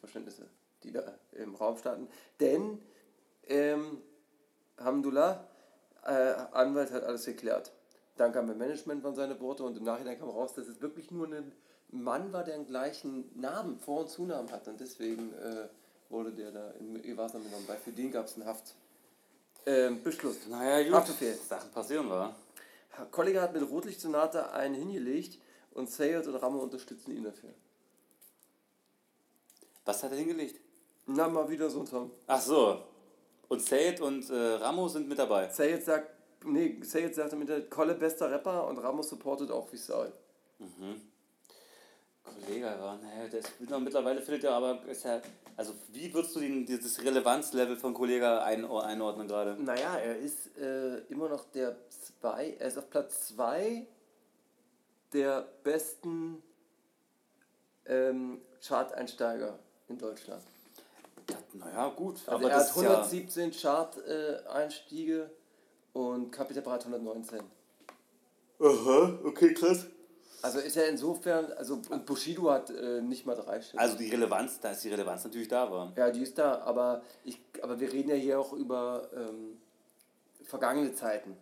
[SPEAKER 6] Verständnisse, die da im Raum standen. Denn ähm, Hamdullah, äh, Anwalt hat alles geklärt. Dann kam im Management waren seine Worte und im Nachhinein kam raus, dass es wirklich nur ein Mann war, der den gleichen Namen, Vor- und Zunamen hat. Und deswegen äh, wurde der da in Gewahrsam genommen, weil für den gab es einen Haft. Ähm.
[SPEAKER 7] Naja, gut.
[SPEAKER 6] Haftbefehl.
[SPEAKER 7] Sachen passieren, war.
[SPEAKER 6] Kollege hat mit Rotlichtsonate einen hingelegt und Sayed und Ramo unterstützen ihn dafür.
[SPEAKER 7] Was hat er hingelegt?
[SPEAKER 6] Na, mal wieder so ein Song.
[SPEAKER 7] Ach so. Und Sayed und äh, Ramo sind mit dabei.
[SPEAKER 6] Sayed sagt, nee, Sayed sagte mit der Kolle bester Rapper und Ramo supportet auch wie Sau.
[SPEAKER 7] Kollege war, naja, der ist mittlerweile findet er aber, ist ja, also wie würdest du den, dieses Relevanzlevel von Kollege ein, einordnen gerade?
[SPEAKER 6] Naja, er ist äh, immer noch der zwei, er ist auf Platz 2 der besten ähm, Chart-Einsteiger in Deutschland.
[SPEAKER 7] Naja, gut,
[SPEAKER 6] Also
[SPEAKER 7] aber
[SPEAKER 6] er
[SPEAKER 7] das
[SPEAKER 6] hat
[SPEAKER 7] ist ja,
[SPEAKER 6] 117 Chart-Einstiege und Capital Bra hat 119.
[SPEAKER 7] aha, okay, krass.
[SPEAKER 6] Also ist er insofern, also und Bushido hat äh, nicht mal drei Stück.
[SPEAKER 7] Also die Relevanz, da ist die Relevanz natürlich da war.
[SPEAKER 6] Ja, die ist da, aber, ich, aber wir reden ja hier auch über ähm, vergangene Zeiten.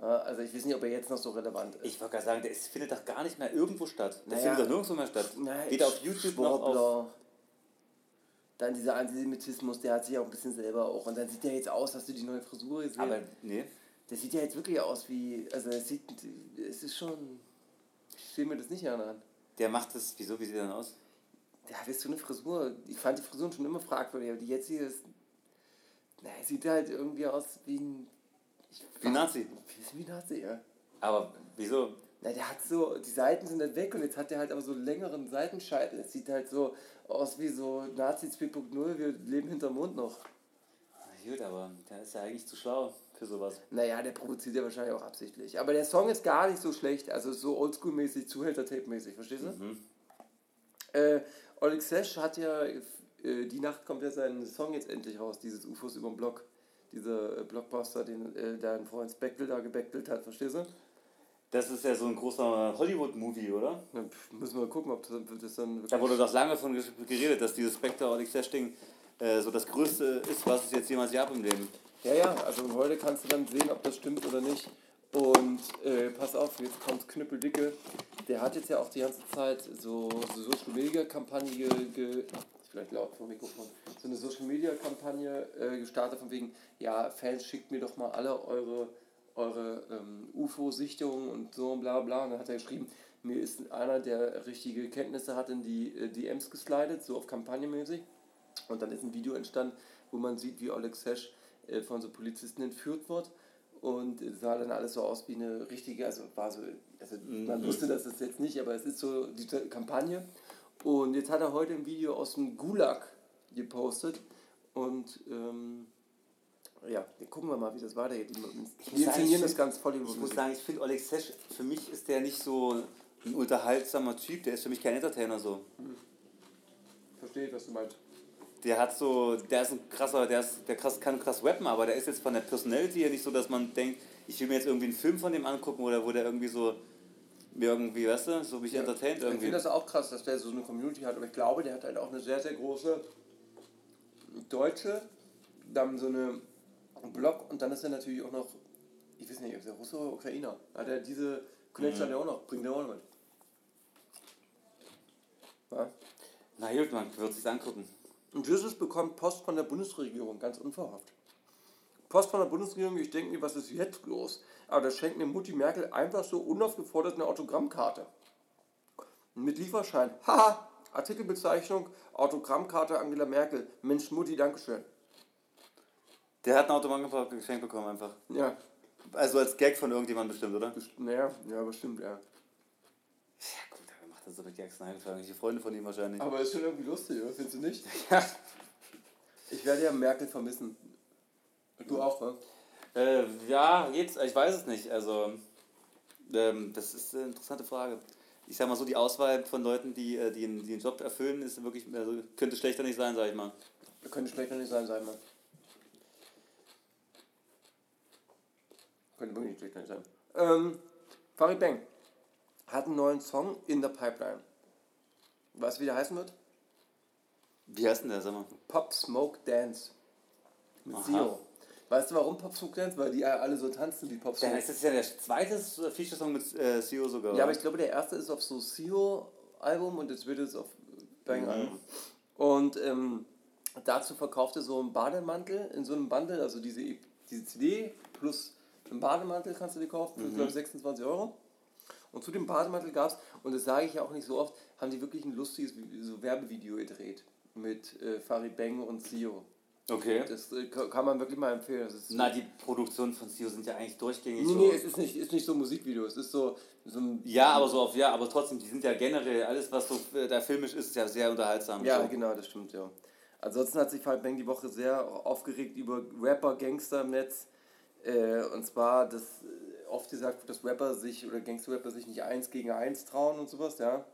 [SPEAKER 6] Ja, also ich weiß nicht, ob er jetzt noch so relevant ist.
[SPEAKER 7] Ich wollte gerade sagen, der ist, findet doch gar nicht mehr irgendwo statt. Der
[SPEAKER 6] Naja.
[SPEAKER 7] findet doch nirgendwo mehr statt.
[SPEAKER 6] Nein,
[SPEAKER 7] Weder auf YouTube noch auf...
[SPEAKER 6] Dann dieser Antisemitismus, der hat sich auch ein bisschen selber auch. Und dann sieht der jetzt aus, hast du die neue Frisur gesehen?
[SPEAKER 7] Aber nee,
[SPEAKER 6] der sieht ja jetzt wirklich aus wie. Also es sieht. Es ist schon. Ich sehe mir das nicht an.
[SPEAKER 7] der macht das, wieso, wie sieht er denn aus?
[SPEAKER 6] Ja, weißt du, eine Frisur. Ich fand die Frisuren schon immer fragwürdig, aber die jetzt hier ist. Na, sieht halt irgendwie aus wie ein. Ich,
[SPEAKER 7] Wie ein Nazi.
[SPEAKER 6] Wie ein Nazi, ja.
[SPEAKER 7] Aber wieso?
[SPEAKER 6] Na, der hat so, die Seiten sind halt weg und jetzt hat der halt aber so einen längeren Seitenscheitel. Es sieht halt so aus wie so Nazi 2.0, wir leben hinterm Mond noch.
[SPEAKER 7] Na Gut, aber der ist ja eigentlich zu schlau für sowas.
[SPEAKER 6] Naja, der provoziert ja wahrscheinlich auch absichtlich. Aber der Song ist gar nicht so schlecht, also so oldschool-mäßig, Zuhälter-Tape-mäßig, verstehst du?
[SPEAKER 7] Mhm.
[SPEAKER 6] Äh, Oleg Sesh hat ja, äh, die Nacht kommt ja sein Song jetzt endlich raus, dieses UFOs über den Block. Dieser äh, Blockbuster, den äh, dein Freund Speckel da gebeckelt hat, verstehst du?
[SPEAKER 7] Das ist ja so ein großer Hollywood-Movie, oder?
[SPEAKER 6] Pf, müssen wir gucken, ob das, das dann wirklich...
[SPEAKER 7] Da wurde doch lange von geredet, dass dieses Spectre Dash Ding äh, so das Größte ist, was es jetzt jemals gab im Leben.
[SPEAKER 6] Ja, ja, also heute kannst du dann sehen, ob das stimmt oder nicht. Und äh, pass auf, jetzt kommt Knüppeldicke. Der hat jetzt ja auch die ganze Zeit so, so Social Media Kampagne ge, vielleicht laut vom Mikrofon, so eine Social Media Kampagne äh, gestartet von wegen, ja, Fans schickt mir doch mal alle eure, eure ähm, UFO-Sichtungen und so und bla bla. Und dann hat er geschrieben, mir ist einer, der richtige Kenntnisse hat, in die äh, DMs geslidet, so auf kampagnenmäßig. Und dann ist ein Video entstanden, wo man sieht, wie Oleg Sesh äh, von so Polizisten entführt wird. Und es sah dann alles so aus wie eine richtige, also war so, also man wusste das jetzt nicht, aber es ist so diese Kampagne. Und jetzt hat er heute ein Video aus dem Gulag gepostet. Und ähm, ja, gucken wir mal, wie das weitergeht. Die, inszenieren
[SPEAKER 7] ich
[SPEAKER 6] das ganz voll
[SPEAKER 7] Ich muss sagen, ich finde Oleg Sesh, für mich ist der nicht so ein unterhaltsamer Typ, der ist für mich kein Entertainer so.
[SPEAKER 6] Verstehe, was du meinst.
[SPEAKER 7] der hat so, der ist ein krasser, der, ist, der krass, kann krass rappen, aber der ist jetzt von der Personality her nicht so, dass man denkt, ich will mir jetzt irgendwie einen Film von dem angucken oder wo der irgendwie so, mir irgendwie, weißt du, so mich entertaint
[SPEAKER 6] Ich
[SPEAKER 7] irgendwie.
[SPEAKER 6] finde das auch krass, dass der so eine Community hat, aber ich glaube, der hat halt auch eine sehr, sehr große deutsche, dann so eine Blog und dann ist er natürlich auch noch, ich weiß nicht, ist der Russe oder Ukrainer? Hat er diese Connection hat er auch noch, bringt er auch noch mit. Ja?
[SPEAKER 7] Na gut, man wird sich's angucken.
[SPEAKER 6] Und Jesus bekommt Post von der Bundesregierung, ganz unverhofft. Post von der Bundesregierung, ich denke mir, was ist jetzt los? Aber da schenkt mir Mutti Merkel einfach so unaufgefordert eine Autogrammkarte. Mit Lieferschein. Haha! Artikelbezeichnung, Autogrammkarte Angela Merkel. Mensch, Mutti, Dankeschön.
[SPEAKER 7] Der hat ein Autobahn geschenkt bekommen einfach.
[SPEAKER 6] Ja,
[SPEAKER 7] Also als Gag von irgendjemandem bestimmt, oder?
[SPEAKER 6] best- naja, ja, bestimmt, ja.
[SPEAKER 7] Ja gut, wer macht das so mit Gags? Nein, irgendwelche Freunde von ihm wahrscheinlich.
[SPEAKER 6] Aber ist schon irgendwie lustig, oder? Findest du nicht?
[SPEAKER 7] Ja.
[SPEAKER 6] Ich werde ja Merkel vermissen. Du auch, ne?
[SPEAKER 7] Äh, ja, jetzt, ich weiß es nicht. Also, ähm, das ist eine interessante Frage. Ich sag mal so, die Auswahl von Leuten, die, äh, die, einen, die einen Job erfüllen, ist wirklich, also, könnte schlechter nicht sein, sag ich mal.
[SPEAKER 6] Könnte schlechter nicht sein, sei mal. Könnte wirklich nicht schlechter sein. Ähm, Farid Bang hat einen neuen Song in der Pipeline. Weißt du, wie der heißen wird?
[SPEAKER 7] Wie heißt denn der, sag mal?
[SPEAKER 6] Pop Smoke Dance. Mit
[SPEAKER 7] Aha.
[SPEAKER 6] Zio. Weißt du, warum Pop Smoke Dance? Weil die ja alle so tanzen wie Pop Smoke.
[SPEAKER 7] das ist ja der zweite Feature-Song mit äh, CEO sogar.
[SPEAKER 6] Ja, aber ich glaube, der erste ist auf so Sio-Album und jetzt wird es auf Bang-Album.
[SPEAKER 7] Mhm.
[SPEAKER 6] Und ähm, dazu verkaufte so einen Bademantel in so einem Bundle, also diese, E- diese CD plus einen Bademantel kannst du dir kaufen für,
[SPEAKER 7] Mhm.
[SPEAKER 6] glaube ich, 26 Euro. Und zu dem Bademantel gab es, und das sage ich ja auch nicht so oft, haben die wirklich ein lustiges so Werbevideo gedreht mit äh, Farid Bang und Sio.
[SPEAKER 7] Okay.
[SPEAKER 6] Das äh, ka- kann man wirklich mal empfehlen.
[SPEAKER 7] Na, die Produktionen von CEO sind ja eigentlich durchgängig
[SPEAKER 6] nee,
[SPEAKER 7] so.
[SPEAKER 6] nee, es ist nicht, ist nicht so ein Musikvideo, es ist so, so ein
[SPEAKER 7] Ja, aber so auf, ja, aber trotzdem, die sind ja generell, alles was so äh, da filmisch ist, ist ja sehr unterhaltsam.
[SPEAKER 6] Ja,
[SPEAKER 7] so.
[SPEAKER 6] genau, das stimmt, ja. Ansonsten hat sich Farid Bang die Woche sehr aufgeregt über Rapper, Gangster im Netz. Äh, und zwar, dass äh, oft gesagt wird, dass Rapper sich oder Gangster-Rapper sich nicht eins gegen eins trauen und sowas, ja.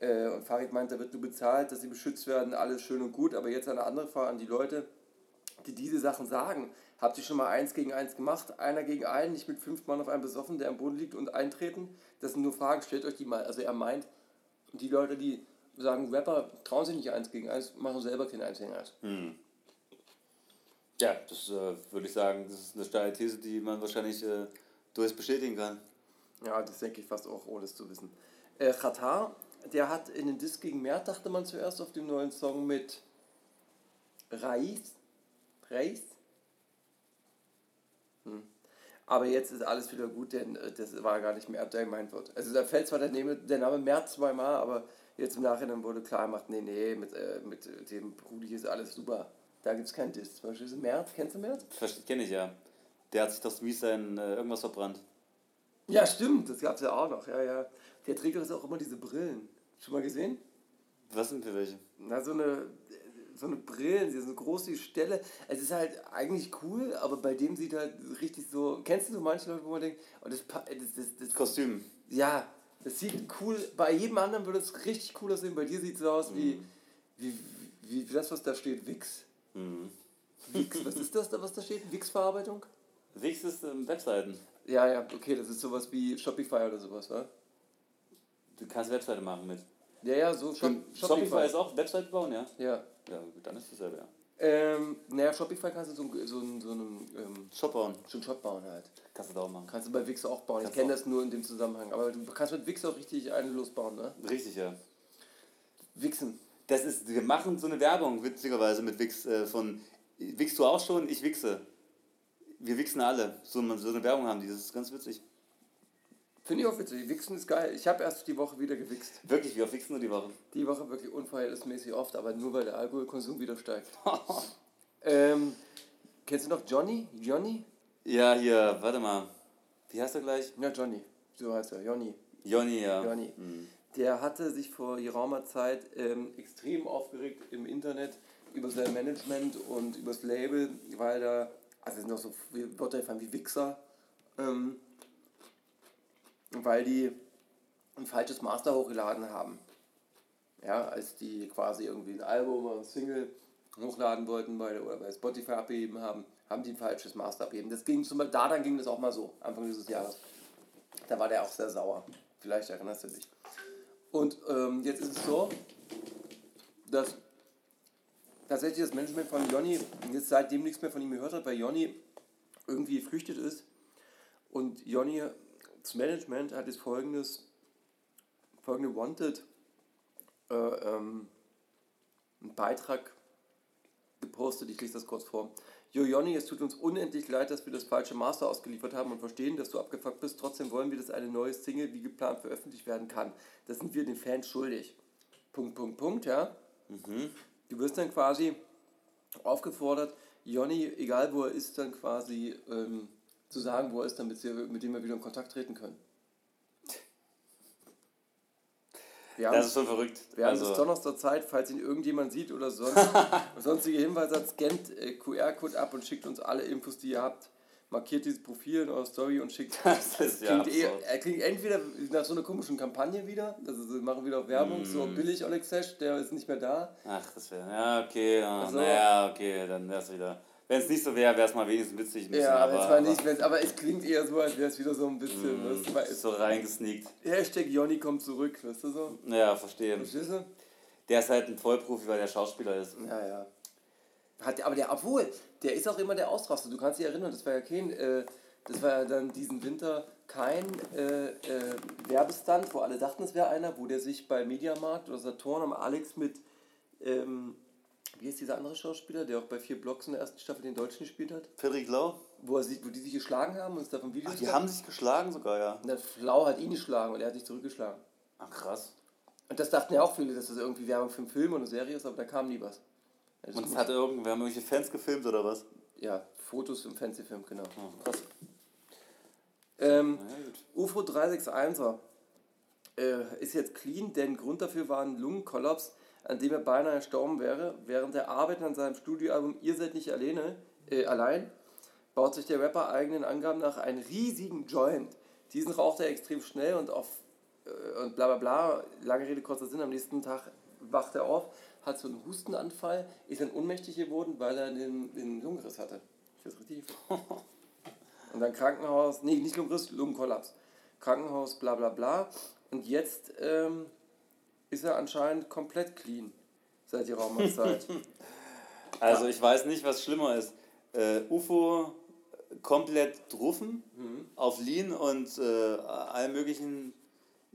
[SPEAKER 6] Äh, und Farid meint, da wird nur bezahlt, dass sie beschützt werden, alles schön und gut. Aber jetzt eine andere Frage an die Leute, die diese Sachen sagen. Habt ihr schon mal eins gegen eins gemacht? Einer gegen einen, nicht mit fünf Mann auf einem besoffen, der am Boden liegt und eintreten? Das sind nur Fragen, stellt euch die mal. Also er meint, die Leute, die sagen, Rapper trauen sich nicht eins gegen eins, machen selber kein eins gegen eins.
[SPEAKER 7] Ja, das äh, würde ich sagen, das ist eine steile These, die man wahrscheinlich äh, durchaus bestätigen kann.
[SPEAKER 6] Ja, das denke ich fast auch, ohne es zu wissen. Äh, Qatar, der hat in den Disc gegen Mert, dachte man zuerst auf dem neuen Song mit Reis. Reis? Hm. Aber jetzt ist alles wieder gut, denn äh, das war gar nicht Mert, der gemeint wird. Also da fällt zwar der Name, der Name Mert zweimal, aber jetzt im Nachhinein wurde klar gemacht, nee, nee, mit, äh, mit äh, dem Brudi ist alles super. Da gibt es keinen Diss. Zum Beispiel Mert, kennst du Mert?
[SPEAKER 7] Kenne ich ja. Der hat sich doch mies sein äh, irgendwas verbrannt.
[SPEAKER 6] Ja, stimmt, das gab es ja auch noch, ja, ja. Der trägt doch auch immer diese Brillen. Schon mal gesehen?
[SPEAKER 7] Was sind für welche?
[SPEAKER 6] Na, so eine, so eine Brillen, so eine große Stelle. Es ist halt eigentlich cool, aber bei dem sieht halt richtig so. Kennst du so manche Leute, wo man denkt, oh, das, pa- das, das, das,
[SPEAKER 7] Kostüm.
[SPEAKER 6] ja, das sieht cool. Bei jedem anderen würde es richtig cool aussehen. Bei dir sieht es so aus wie, wie, wie, wie das, was da steht, Wix. Wix, was ist das da, was da steht? Wix-Verarbeitung?
[SPEAKER 7] Wix ist ähm, Webseiten.
[SPEAKER 6] Ja, ja, okay, das ist sowas wie Shopify oder sowas, wa?
[SPEAKER 7] Du kannst Webseite machen mit.
[SPEAKER 6] Ja, ja, so Shop,
[SPEAKER 7] Shopify ist auch Webseite bauen, ja?
[SPEAKER 6] Ja.
[SPEAKER 7] Ja, gut, dann ist dasselbe, ja.
[SPEAKER 6] Ähm, naja, Shopify kannst du so, so, so einen ähm,
[SPEAKER 7] Shop bauen.
[SPEAKER 6] so einen Shop bauen halt.
[SPEAKER 7] Kannst du da auch machen.
[SPEAKER 6] Kannst du bei Wix auch bauen.
[SPEAKER 7] Kannst
[SPEAKER 6] ich kenne das nur in dem Zusammenhang. Aber du kannst mit Wix auch richtig einen losbauen, ne?
[SPEAKER 7] Richtig, ja.
[SPEAKER 6] Wixen.
[SPEAKER 7] Das ist, wir machen so eine Werbung, witzigerweise, mit Wix äh, von, wichst du auch schon? Ich wichse. Wir wichsen alle. So, so eine Werbung haben die, das ist ganz witzig.
[SPEAKER 6] Finde ich auch witzig. Wixen ist geil. Ich habe erst die Woche wieder gewichst.
[SPEAKER 7] Wirklich, wir wichsen nur die Woche.
[SPEAKER 6] Die Woche wirklich unverhältnismäßig oft, aber nur weil der Alkoholkonsum wieder steigt. ähm, kennst du noch Johnny? Johnny?
[SPEAKER 7] ja, hier, warte mal. Wie heißt er gleich?
[SPEAKER 6] Ja, Johnny. So heißt er. Johnny.
[SPEAKER 7] Jonny, ja.
[SPEAKER 6] Johnny. Der hatte sich vor geraumer Zeit ähm, extrem aufgeregt im Internet über sein Management und über das Label, weil da, also sind noch so Wörter gefallen wie Wichser, ähm, weil die ein falsches Master hochgeladen haben. Ja, als die quasi irgendwie ein Album oder ein Single hochladen wollten bei, oder bei Spotify abgegeben haben, haben die ein falsches Master abgegeben. Das ging zum Beispiel, da dann ging das auch mal so, Anfang dieses Jahres. Da war der auch sehr sauer. Vielleicht erinnerst du dich. Und ähm, jetzt ist es so, dass tatsächlich das Management von Jonny jetzt seitdem nichts mehr von ihm gehört hat, weil Jonny irgendwie geflüchtet ist. Und Jonny, das Management hat jetzt folgendes, folgende Wanted, äh, ähm, einen Beitrag gepostet, ich lese das kurz vor. Jo Jonny, es tut uns unendlich leid, dass wir das falsche Master ausgeliefert haben und verstehen, dass du abgefuckt bist. Trotzdem wollen wir, dass eine neue Single wie geplant veröffentlicht werden kann. Das sind wir den Fans schuldig. Punkt, Punkt, Punkt, ja. Du wirst dann quasi aufgefordert, Jonny, egal wo er ist, dann quasi ähm, zu sagen, wo er ist, damit wir mit dem wir wieder in Kontakt treten können. Wir haben,
[SPEAKER 7] Das ist schon verrückt.
[SPEAKER 6] wir haben
[SPEAKER 7] also,
[SPEAKER 6] bis Donnerstag Zeit, falls ihn irgendjemand sieht oder sonst, sonstige Hinweise hat, scannt äh, QR-Code ab und schickt uns alle Infos, die ihr habt. Markiert dieses Profil in eurer Story und schickt.
[SPEAKER 7] Das ist ja
[SPEAKER 6] klingt, eh,
[SPEAKER 7] absurd.
[SPEAKER 6] er klingt entweder nach so einer komischen Kampagne wieder, also sie machen wieder Werbung, so
[SPEAKER 7] Mm.
[SPEAKER 6] billig Alexesh, der ist nicht mehr da.
[SPEAKER 7] Ach, das wäre. Ja, okay. Ja,
[SPEAKER 6] Also-
[SPEAKER 7] naja, okay, dann wäre es wieder. Wenn es nicht so wäre, wäre es mal wenigstens witzig. Ein bisschen,
[SPEAKER 6] Ja, aber,
[SPEAKER 7] aber,
[SPEAKER 6] nicht, wenn's, aber es klingt eher so, als wäre es wieder so ein bisschen.
[SPEAKER 7] aber,
[SPEAKER 6] weißt du, weil
[SPEAKER 7] mm, so reingesneakt.
[SPEAKER 6] Hashtag Jonny kommt zurück, weißt du so?
[SPEAKER 7] Ja, verstehe.
[SPEAKER 6] Verstehst du?
[SPEAKER 7] Der ist halt ein Vollprofi, weil der Schauspieler ist.
[SPEAKER 6] Ja, ja. Hat, aber der, obwohl, der ist auch immer der Ausraster. Du kannst dich erinnern, das war ja kein, äh, das war ja dann diesen Winter kein äh, äh, Werbestand, wo alle dachten, es wäre einer, wo der sich bei Mediamarkt oder Saturn am Alex mit, ähm, wie ist dieser andere Schauspieler, der auch bei vier Blocks in der ersten Staffel den Deutschen gespielt hat,
[SPEAKER 7] Frederik Lau?
[SPEAKER 6] wo, er sich, wo die sich geschlagen haben und es da vom Video
[SPEAKER 7] Ach, die haben sich geschlagen sogar, ja.
[SPEAKER 6] Und der Flau hat ihn geschlagen und er hat sich zurückgeschlagen.
[SPEAKER 7] Ach, krass.
[SPEAKER 6] Und das dachten ja auch viele, dass das irgendwie Werbung für einen Film oder eine Serie ist, aber da kam nie was. Das
[SPEAKER 7] Und es hat irgendwer haben irgendwelche Fans gefilmt oder was?
[SPEAKER 6] Ja, Fotos im Fernsehfilm, genau.
[SPEAKER 7] Oh, krass.
[SPEAKER 6] Ähm. UFO 361er äh, ist jetzt clean, denn Grund dafür war ein Lungenkollaps, an dem er beinahe gestorben wäre. Während der Arbeit an seinem Studioalbum Ihr seid nicht alleine, äh, allein, baut sich der Rapper eigenen Angaben nach einen riesigen Joint. Diesen raucht er extrem schnell und auf äh, und bla bla bla. Lange Rede, kurzer Sinn. Am nächsten Tag wacht er auf, hat so einen Hustenanfall, ist dann ohnmächtig geworden, weil er den, den Lungenriss hatte. Ich das richtig? Und dann Krankenhaus, nee, nicht Lungenriss, Lungenkollaps. Krankenhaus, bla bla bla. Und jetzt ähm, ist er anscheinend komplett clean seit geraumer Zeit.
[SPEAKER 7] Also ich weiß nicht, was schlimmer ist. Äh, UFO komplett druffen
[SPEAKER 6] Mhm.
[SPEAKER 7] auf Lean und äh, allen möglichen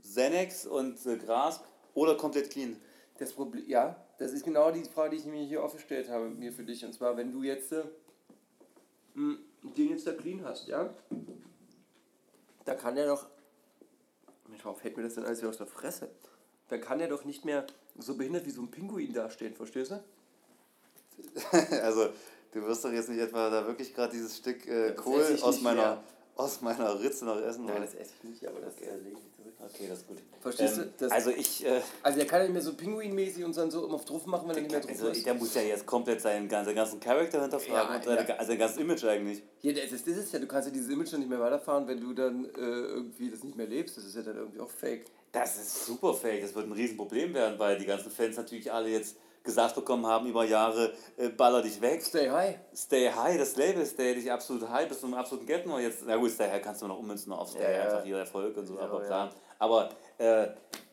[SPEAKER 7] Xanax und äh, Gras oder komplett clean.
[SPEAKER 6] Das Problem, ja, das ist genau die Frage, die ich mir hier aufgestellt habe, mir für dich. Und zwar, wenn du jetzt äh, den jetzt da clean hast, ja, dann kann der doch, Mensch, warum fällt mir das denn alles wieder aus der Fresse? Dann kann der doch nicht mehr so behindert wie so ein Pinguin dastehen, verstehst du?
[SPEAKER 7] also du wirst doch jetzt nicht etwa da wirklich gerade dieses Stück äh, Kohl aus meiner,
[SPEAKER 6] mehr.
[SPEAKER 7] aus meiner Ritze noch essen
[SPEAKER 6] Nein,
[SPEAKER 7] wollen.
[SPEAKER 6] das esse ich nicht, aber das äh, lege ich zurück.
[SPEAKER 7] Okay, das ist gut.
[SPEAKER 6] Verstehst du?
[SPEAKER 7] Ähm,
[SPEAKER 6] Das-
[SPEAKER 7] also ich, äh,
[SPEAKER 6] Also er kann ja nicht mehr so Pinguin-mäßig und dann so immer auf drauf machen, wenn er nicht mehr drauf
[SPEAKER 7] also
[SPEAKER 6] ist.
[SPEAKER 7] der muss ja jetzt komplett seinen, ganzen- seinen ganzen Charakter hinterfragen
[SPEAKER 6] Ja,
[SPEAKER 7] und seine,
[SPEAKER 6] ja.
[SPEAKER 7] also sein ganzes Image eigentlich.
[SPEAKER 6] Ja, das ist, das ist ja, du kannst ja dieses Image dann nicht mehr weiterfahren, wenn du dann äh, irgendwie das nicht mehr lebst. Das ist ja dann irgendwie auch fake.
[SPEAKER 7] Das ist super fake, das wird ein Riesenproblem werden, weil die ganzen Fans natürlich alle jetzt gesagt bekommen haben über Jahre, äh, baller dich weg.
[SPEAKER 6] Stay high.
[SPEAKER 7] Stay high, das Label, stay dich absolut high bis zum absoluten Get nur jetzt. Na gut, high kannst du noch ummünzen auf Stay
[SPEAKER 6] Ja, ja.
[SPEAKER 7] einfach hier Erfolg und so,
[SPEAKER 6] Ja,
[SPEAKER 7] aber
[SPEAKER 6] ja.
[SPEAKER 7] klar. Aber äh,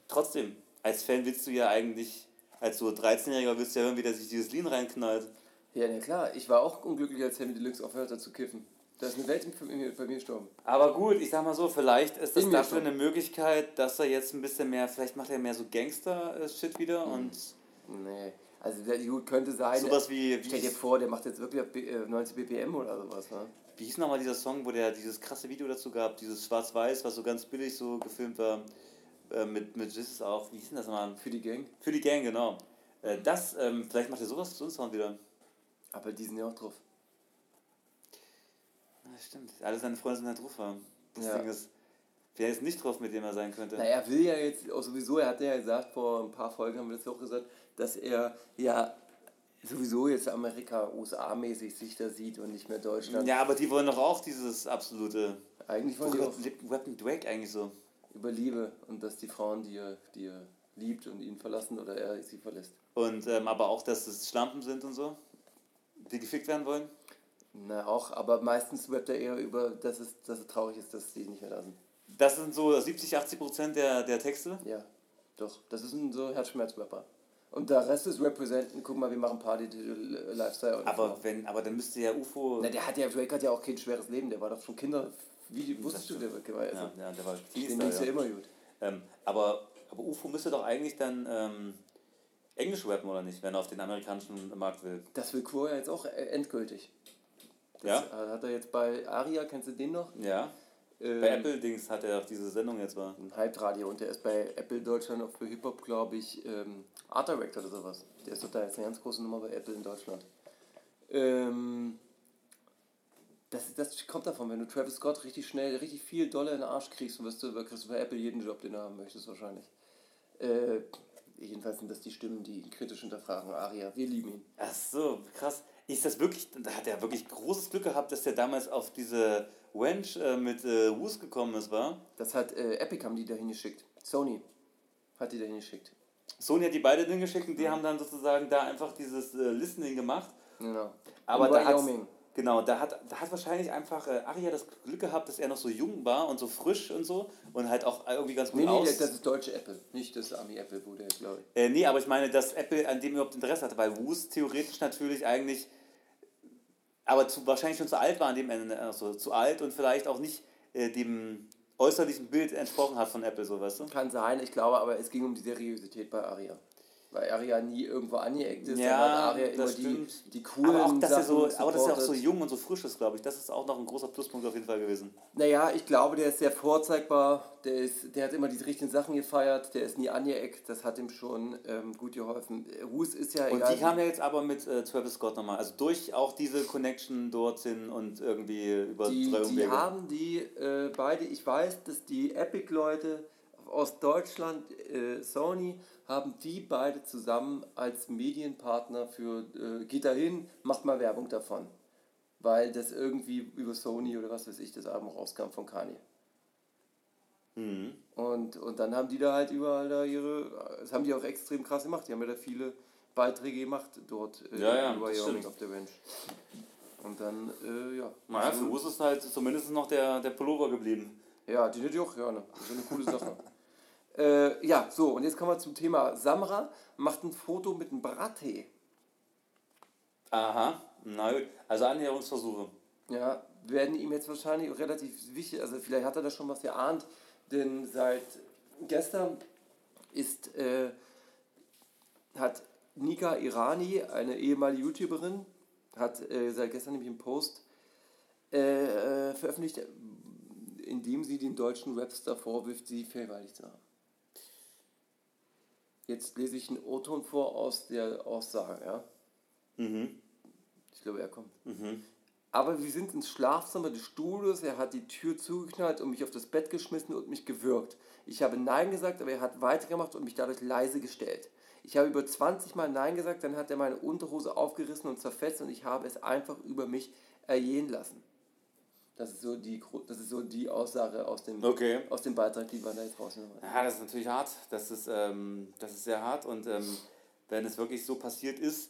[SPEAKER 7] trotzdem, als Fan willst du ja eigentlich, als so 13-Jähriger willst du ja hören, wie der sich dieses Lean reinknallt.
[SPEAKER 6] Ja, na klar. Ich war auch unglücklich, als Sammy Deluxe aufhört hat zu kiffen. Da ist eine Welt bei mir, gestorben.
[SPEAKER 7] Aber gut, ich sag mal so, vielleicht ist das dafür eine Möglichkeit, dass er jetzt ein bisschen mehr, vielleicht macht er mehr so Gangster-Shit wieder
[SPEAKER 6] Mhm.
[SPEAKER 7] und
[SPEAKER 6] Nee. Also der gut könnte sein.
[SPEAKER 7] sowas wie,
[SPEAKER 6] Stell dir vor, der macht jetzt wirklich auf B- äh, 90 BPM oder sowas. Ne?
[SPEAKER 7] wie hieß nochmal dieser Song, wo der dieses krasse Video dazu gab, dieses Schwarz-Weiß, was so ganz billig so gefilmt war, äh, mit, mit Jesus auch, wie hieß denn das nochmal?
[SPEAKER 6] Für die Gang.
[SPEAKER 7] Für die Gang, genau. Äh, das, ähm, vielleicht macht er sowas zu uns Sound wieder.
[SPEAKER 6] Aber die sind ja auch drauf.
[SPEAKER 7] Ja, stimmt. Alle seine Freunde sind halt drauf haben. Das
[SPEAKER 6] Ja.
[SPEAKER 7] Ding ist, wer ist nicht drauf, mit dem er sein könnte?
[SPEAKER 6] Na, er will ja jetzt auch sowieso, er hat ja gesagt, vor ein paar Folgen haben wir das ja auch gesagt, dass er ja sowieso jetzt Amerika, USA-mäßig sich da sieht und nicht mehr Deutschland.
[SPEAKER 7] Ja, aber die wollen doch auch dieses absolute.
[SPEAKER 6] Eigentlich wollen die auch
[SPEAKER 7] Weapon Drake eigentlich so?
[SPEAKER 6] über Liebe und dass die Frauen, die er, die er liebt und ihn verlassen oder er sie verlässt.
[SPEAKER 7] Und ähm, aber auch, dass es Schlampen sind und so, die gefickt werden wollen.
[SPEAKER 6] Na, auch, aber meistens rappt er eher über, dass es, dass es traurig ist, dass sie nicht mehr da sind.
[SPEAKER 7] Das sind so 70, 80 Prozent der, der Texte.
[SPEAKER 6] Ja, doch. Das ist ein so Herzschmerz-Rapper. Und der Rest ist Representen, guck mal, wir machen Party, Lifestyle. Und
[SPEAKER 7] Aber wenn, aber dann müsste ja UFO.
[SPEAKER 6] Na, der hat ja, Drake hat ja auch kein schweres Leben, der war doch schon Kinder. Wie wusstest du, der war also,
[SPEAKER 7] ja, ja, der war
[SPEAKER 6] Den ging's ja
[SPEAKER 7] ja.
[SPEAKER 6] immer gut.
[SPEAKER 7] Ähm, aber, aber UFO müsste doch eigentlich dann ähm, Englisch rappen, oder nicht, wenn er auf den amerikanischen Markt will.
[SPEAKER 6] Das will Quo ja jetzt auch endgültig. Das
[SPEAKER 7] Ja?
[SPEAKER 6] äh, hat er jetzt bei Aria, kennst du den noch?
[SPEAKER 7] Ja.
[SPEAKER 6] Ähm,
[SPEAKER 7] Bei Apple-Dings hat er auch diese Sendung jetzt war.
[SPEAKER 6] Ein Hype-Radio und der ist bei Apple Deutschland auch für Hip-Hop, glaube ich, ähm, Art Director oder sowas. Der ist doch da jetzt eine ganz große Nummer bei Apple in Deutschland. Ähm, das, das kommt davon, wenn du Travis Scott richtig schnell, richtig viel Dollar in den Arsch kriegst, wirst du, du bei Apple jeden Job, den du haben möchtest wahrscheinlich. Äh, jedenfalls sind das die Stimmen, die ihn kritisch hinterfragen. Aria, wir lieben ihn.
[SPEAKER 7] Ach so, krass. Ist das wirklich, da hat er wirklich großes Glück gehabt, dass der damals auf diese Wench äh, mit äh, Woos gekommen ist, war?
[SPEAKER 6] Das hat äh, Epic haben die dahin geschickt. Sony hat die dahin geschickt.
[SPEAKER 7] Sony hat die beide hingeschickt und die haben dann sozusagen da einfach dieses äh, Listening gemacht.
[SPEAKER 6] Genau.
[SPEAKER 7] Aber
[SPEAKER 6] In
[SPEAKER 7] da hat. Genau, da hat, da hat wahrscheinlich einfach äh, Aria das Glück gehabt, dass er noch so jung war und so frisch und so und halt auch irgendwie ganz gut
[SPEAKER 6] Nee, nee,
[SPEAKER 7] aus.
[SPEAKER 6] das das ist deutsche Apple, nicht das Ami Apple, wo der, glaube ich.
[SPEAKER 7] Äh, nee, aber ich meine, dass Apple an dem überhaupt Interesse hatte, weil Woos theoretisch natürlich eigentlich, aber zu, wahrscheinlich schon zu alt war an dem Ende, also zu alt und vielleicht auch nicht äh, dem äußerlichen Bild entsprochen hat von Apple, so weißt du?
[SPEAKER 6] Kann sein, ich glaube, aber es ging um die Seriosität bei Aria. Weil Aria nie irgendwo angeeckt ist,
[SPEAKER 7] Ja,
[SPEAKER 6] Aria immer
[SPEAKER 7] das
[SPEAKER 6] die,
[SPEAKER 7] stimmt.
[SPEAKER 6] die coolen
[SPEAKER 7] Aber auch, dass er
[SPEAKER 6] Sachen
[SPEAKER 7] so, aber dass er auch so jung und so frisch ist, glaube ich, das ist auch noch ein großer Pluspunkt auf jeden Fall gewesen.
[SPEAKER 6] Naja, ich glaube, der ist sehr vorzeigbar, der, ist, der hat immer die richtigen Sachen gefeiert, der ist nie angeeckt, das hat ihm schon ähm, gut geholfen. Ruß ist ja
[SPEAKER 7] Und
[SPEAKER 6] egal.
[SPEAKER 7] die kam ja jetzt aber mit äh, Travis Scott nochmal, also durch auch diese Connection dorthin und irgendwie über
[SPEAKER 6] die,
[SPEAKER 7] drei
[SPEAKER 6] die
[SPEAKER 7] Umwege.
[SPEAKER 6] haben die äh, beide, ich weiß, dass die Epic-Leute aus Deutschland, äh, Sony, haben die beide zusammen als Medienpartner für äh, geht dahin, macht mal Werbung davon. Weil das irgendwie über Sony oder was weiß ich, das Album rauskam von Kanye.
[SPEAKER 7] Mhm.
[SPEAKER 6] Und, und dann haben die da halt überall da ihre, das haben die auch extrem krass gemacht, die haben ja da viele Beiträge gemacht dort äh,
[SPEAKER 7] Ja, ja,
[SPEAKER 6] in Wyoming auf der Ranch. Und dann, äh, ja.
[SPEAKER 7] Naja, für Woos ist halt zumindest noch der, der Pullover geblieben.
[SPEAKER 6] Ja, die hätte ich auch gerne. Das ist eine coole Sache. äh, ja, so, und jetzt kommen wir zum Thema. Samra macht ein Foto mit einem Brattee.
[SPEAKER 7] Aha, na gut. Also Annäherungsversuche.
[SPEAKER 6] Ja, werden ihm jetzt wahrscheinlich relativ wichtig, also vielleicht hat er da schon was geahnt, denn seit gestern ist, äh, hat Nika Irani, eine ehemalige YouTuberin, hat äh, seit gestern nämlich einen Post äh, äh, veröffentlicht, in dem sie den deutschen Rapstar vorwirft, sie vergewaltigt zu haben. Jetzt lese ich einen O-Ton vor aus der Aussage, ja.
[SPEAKER 7] Mhm.
[SPEAKER 6] Ich glaube, er kommt.
[SPEAKER 7] Mhm.
[SPEAKER 6] Aber wir sind ins Schlafzimmer des Studios, er hat die Tür zugeknallt und mich auf das Bett geschmissen und mich gewürgt. Ich habe Nein gesagt, aber er hat weitergemacht und mich dadurch leise gestellt. Ich habe über 20 Mal Nein gesagt, dann hat er meine Unterhose aufgerissen und zerfetzt und ich habe es einfach über mich ergehen lassen. Das ist so die, das ist so die Aussage aus dem,
[SPEAKER 7] Okay.
[SPEAKER 6] aus dem Beitrag, die man da jetzt rausnehmen hat.
[SPEAKER 7] Ja, das ist natürlich hart. Das ist, ähm, das ist sehr hart. Und ähm, wenn es wirklich so passiert ist,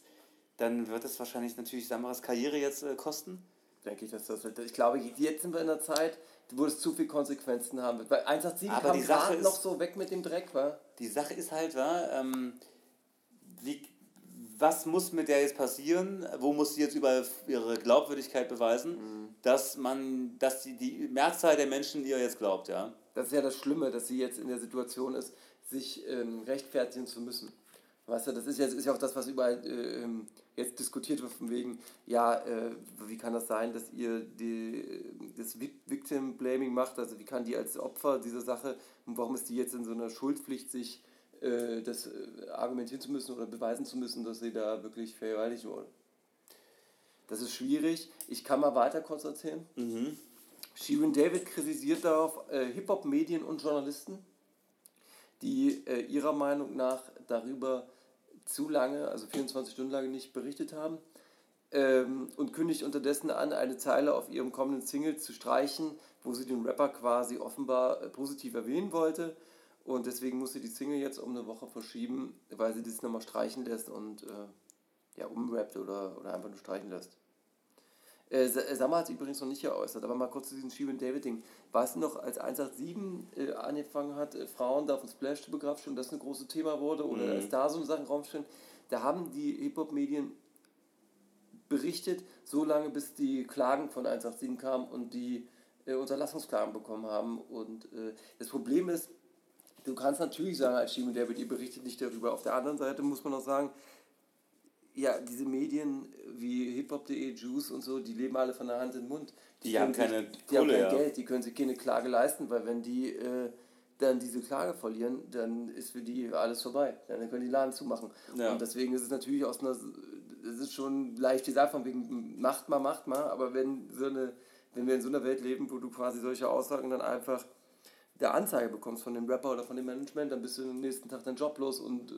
[SPEAKER 7] dann wird es wahrscheinlich natürlich Samaras Karriere jetzt äh, kosten.
[SPEAKER 6] Denke ich, dass das, ich glaube, jetzt sind wir in einer Zeit, wo es zu viele Konsequenzen haben wird. Weil 187
[SPEAKER 7] Aber
[SPEAKER 6] kam
[SPEAKER 7] die Sache ist-
[SPEAKER 6] noch so weg mit dem Dreck, war.
[SPEAKER 7] Die Sache ist halt, wa, ähm, wie, was muss mit der jetzt passieren? Wo muss sie jetzt über ihre Glaubwürdigkeit beweisen, dass man, dass die, die Mehrzahl der Menschen ihr jetzt glaubt, ja?
[SPEAKER 6] Das ist ja das Schlimme, dass sie jetzt in der Situation ist, sich ähm, rechtfertigen zu müssen. Weißt du, das ist ja, das ist ja auch das, was überall äh, ähm, jetzt diskutiert wird, von wegen, ja, äh, wie kann das sein, dass ihr die, das Vic- Victim Blaming macht, also wie kann die als Opfer dieser Sache, und warum ist die jetzt in so einer Schuldpflicht, sich äh, das äh, argumentieren zu müssen oder beweisen zu müssen, dass sie da wirklich vergewaltigt wurde. Das ist schwierig. Ich kann mal weiter kurz erzählen.
[SPEAKER 7] Mhm.
[SPEAKER 6] Shirin David kritisiert darauf äh, Hip-Hop-Medien und Journalisten, die äh, ihrer Meinung nach darüber zu lange, also 24 Stunden lang nicht berichtet haben ähm, und kündigt unterdessen an, eine Zeile auf ihrem kommenden Single zu streichen, wo sie den Rapper quasi offenbar äh, positiv erwähnen wollte Und deswegen muss sie die Single jetzt um eine Woche verschieben, weil sie das nochmal streichen lässt und äh, ja, umrappt oder, oder einfach nur streichen lässt. Äh, äh, Summer hat sich übrigens noch nicht geäußert, aber mal kurz zu diesem Sheeran David Ding. Weißt du noch, als 187 äh, angefangen hat, äh, Frauen da auf dem Splash zu begrapschen und das ein großes Thema wurde oder als da so Sachen im Raum stehen, da haben die Hip-Hop-Medien berichtet, so lange bis die Klagen von 187 kamen und die äh, Unterlassungsklagen bekommen haben. Und äh, das Problem ist, du kannst natürlich sagen, als Sheeran David, ihr berichtet nicht darüber. Auf der anderen Seite muss man auch sagen, ja, diese Medien wie hiphop.de, Juice und so, die leben alle von der Hand in den Mund.
[SPEAKER 7] Die haben
[SPEAKER 6] können
[SPEAKER 7] keine
[SPEAKER 6] sich, die haben kein
[SPEAKER 7] ja.
[SPEAKER 6] Geld, die können sich keine Klage leisten, weil wenn die äh, dann diese Klage verlieren, dann ist für die alles vorbei. Dann können die Laden zumachen.
[SPEAKER 7] Ja.
[SPEAKER 6] Und deswegen ist es natürlich aus einer, es ist schon leicht gesagt, von wegen, macht mal, macht mal, aber wenn so eine, wenn wir in so einer Welt leben, wo du quasi solche Aussagen dann einfach der Anzeige bekommst von dem Rapper oder von dem Management, dann bist du am nächsten Tag dein Job los und äh,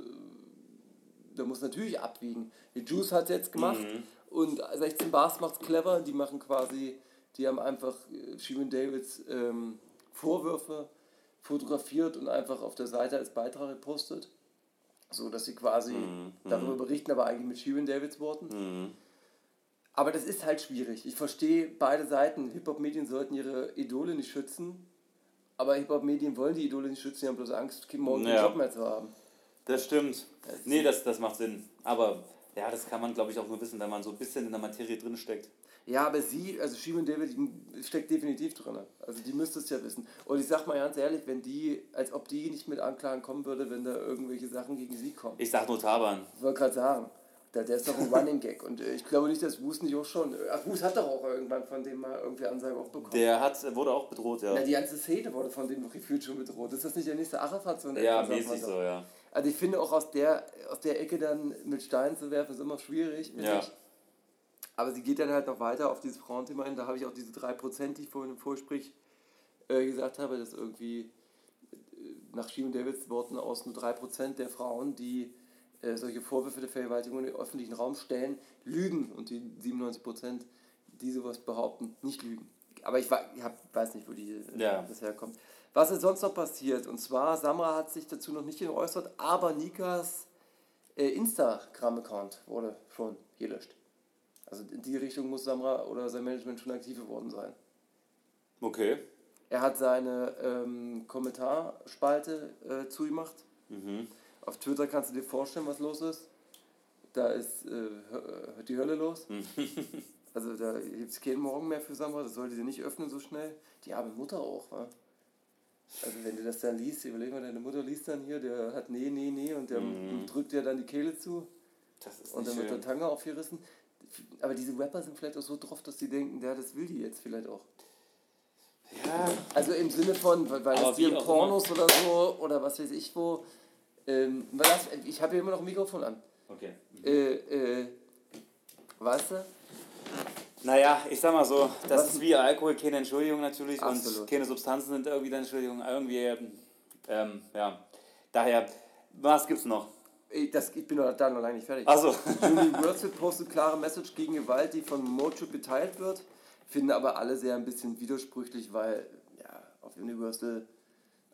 [SPEAKER 6] da muss natürlich abwiegen. Die Juice hat es jetzt gemacht und 16 Bars macht's clever. Die machen quasi, die haben einfach äh, Shirin Davids ähm, Vorwürfe fotografiert und einfach auf der Seite als Beitrag gepostet. So dass sie quasi darüber berichten, aber eigentlich mit Shirin Davids Worten. Aber das ist halt schwierig. Ich verstehe beide Seiten. Hip-Hop-Medien sollten ihre Idole nicht schützen. Aber Hip-Hop-Medien wollen die Idole nicht schützen, die haben bloß Angst, morgen keinen
[SPEAKER 7] Ja.
[SPEAKER 6] Job mehr zu haben.
[SPEAKER 7] Das stimmt. Nee, das, das macht Sinn. Aber ja, das kann man, glaube ich, auch nur wissen, wenn man so ein bisschen in der Materie drin steckt.
[SPEAKER 6] Ja, aber sie, also Shirin David, die steckt definitiv drin. Also die müsste es ja wissen. Und ich sag mal ganz ehrlich, wenn die, als ob die nicht mit Anklagen kommen würde, wenn da irgendwelche Sachen gegen sie kommen.
[SPEAKER 7] Ich sag nur Taban.
[SPEAKER 6] Ich wollte gerade sagen, der, der ist doch ein Running Gag. Und äh, ich glaube nicht, dass Wus nicht auch schon. Ach, Wus hat doch auch irgendwann von dem mal irgendwie Ansage auch bekommen.
[SPEAKER 7] Der hat, wurde auch bedroht, ja.
[SPEAKER 6] Na, die ganze Szene wurde von dem gefühlt schon bedroht. Ist das nicht der nächste Arafat? So
[SPEAKER 7] Ja, mäßig so, ja.
[SPEAKER 6] Also ich finde auch aus der, aus der Ecke dann mit Steinen zu werfen, ist immer schwierig.
[SPEAKER 7] Ja.
[SPEAKER 6] ich. Aber sie geht dann halt noch weiter auf dieses Frauenthema hin. Da habe ich auch diese 3%, die ich vorhin im Vorgespräch äh, gesagt habe, dass irgendwie äh, nach Shion Davids Worten aus nur 3% der Frauen, die äh, solche Vorwürfe der Vergewaltigung in den öffentlichen Raum stellen, lügen. Und die 97%, die sowas behaupten, nicht lügen. Aber ich, wa- ich hab, weiß nicht, wo die äh,
[SPEAKER 7] Ja.
[SPEAKER 6] das herkommt. Was ist sonst noch passiert? Und zwar, Samra hat sich dazu noch nicht geäußert, aber Nikas äh, Instagram-Account wurde schon gelöscht. Also in die Richtung muss Samra oder sein Management schon aktiv geworden sein.
[SPEAKER 7] Okay.
[SPEAKER 6] Er hat seine ähm, Kommentarspalte äh, zugemacht.
[SPEAKER 7] Mhm.
[SPEAKER 6] Auf Twitter kannst du dir vorstellen, was los ist. Da ist äh, die Hölle los. also da gibt es keinen Morgen mehr für Samra. Das sollte sie nicht öffnen so schnell. Die arme Mutter auch, wa? Also wenn du das dann liest, überleg mal, deine Mutter liest dann hier, der hat nee, nee, nee und der drückt dir dann die Kehle zu.
[SPEAKER 7] Das ist
[SPEAKER 6] Und dann wird der. Tanga aufgerissen. Aber diese Rapper sind vielleicht auch so drauf, dass die denken, ja, das will die jetzt vielleicht auch.
[SPEAKER 7] Ja,
[SPEAKER 6] Also im Sinne von, weil das hier
[SPEAKER 7] wie
[SPEAKER 6] in Pornos oder so, oder was weiß ich wo. Ähm, das, ich habe hier immer noch ein Mikrofon an.
[SPEAKER 7] okay.
[SPEAKER 6] Äh, äh, weißt du?
[SPEAKER 7] Naja, ich sag mal so, das
[SPEAKER 6] Was-
[SPEAKER 7] ist wie Alkohol, keine Entschuldigung natürlich und
[SPEAKER 6] Absolut.
[SPEAKER 7] keine Substanzen sind irgendwie eine Entschuldigung. Irgendwie, ähm, ja. Daher, was gibt's noch?
[SPEAKER 6] Ich, das, ich bin noch, da noch lange nicht fertig.
[SPEAKER 7] Achso,
[SPEAKER 6] Universal postet klare Message gegen Gewalt, die von Mojo geteilt wird. Finden aber alle sehr ein bisschen widersprüchlich, weil ja, auf Universal,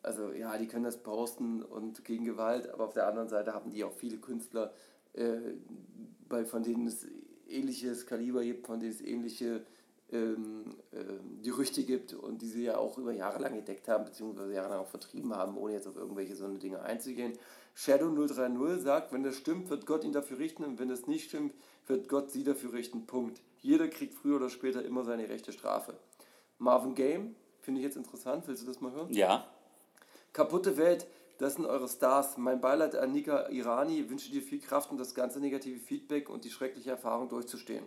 [SPEAKER 6] also ja, die können das posten und gegen Gewalt, aber auf der anderen Seite haben die auch viele Künstler, äh, bei, von denen es ähnliches Kaliber gibt, von denen es ähnliche ähm, ähm, Gerüchte gibt und die sie ja auch über Jahre lang gedeckt haben, beziehungsweise jahrelang auch vertrieben haben, ohne jetzt auf irgendwelche so eine Dinge einzugehen. Shadow 030 sagt, wenn das stimmt, wird Gott ihn dafür richten und wenn das nicht stimmt, wird Gott sie dafür richten. Punkt. Jeder kriegt früher oder später immer seine rechte Strafe. Marvin Game, finde ich jetzt interessant, willst du das mal hören?
[SPEAKER 7] ja.
[SPEAKER 6] Kaputte Welt, das sind eure Stars. Mein Beileid an Nika Irani, wünsche dir viel Kraft, um das ganze negative Feedback und die schreckliche Erfahrung durchzustehen.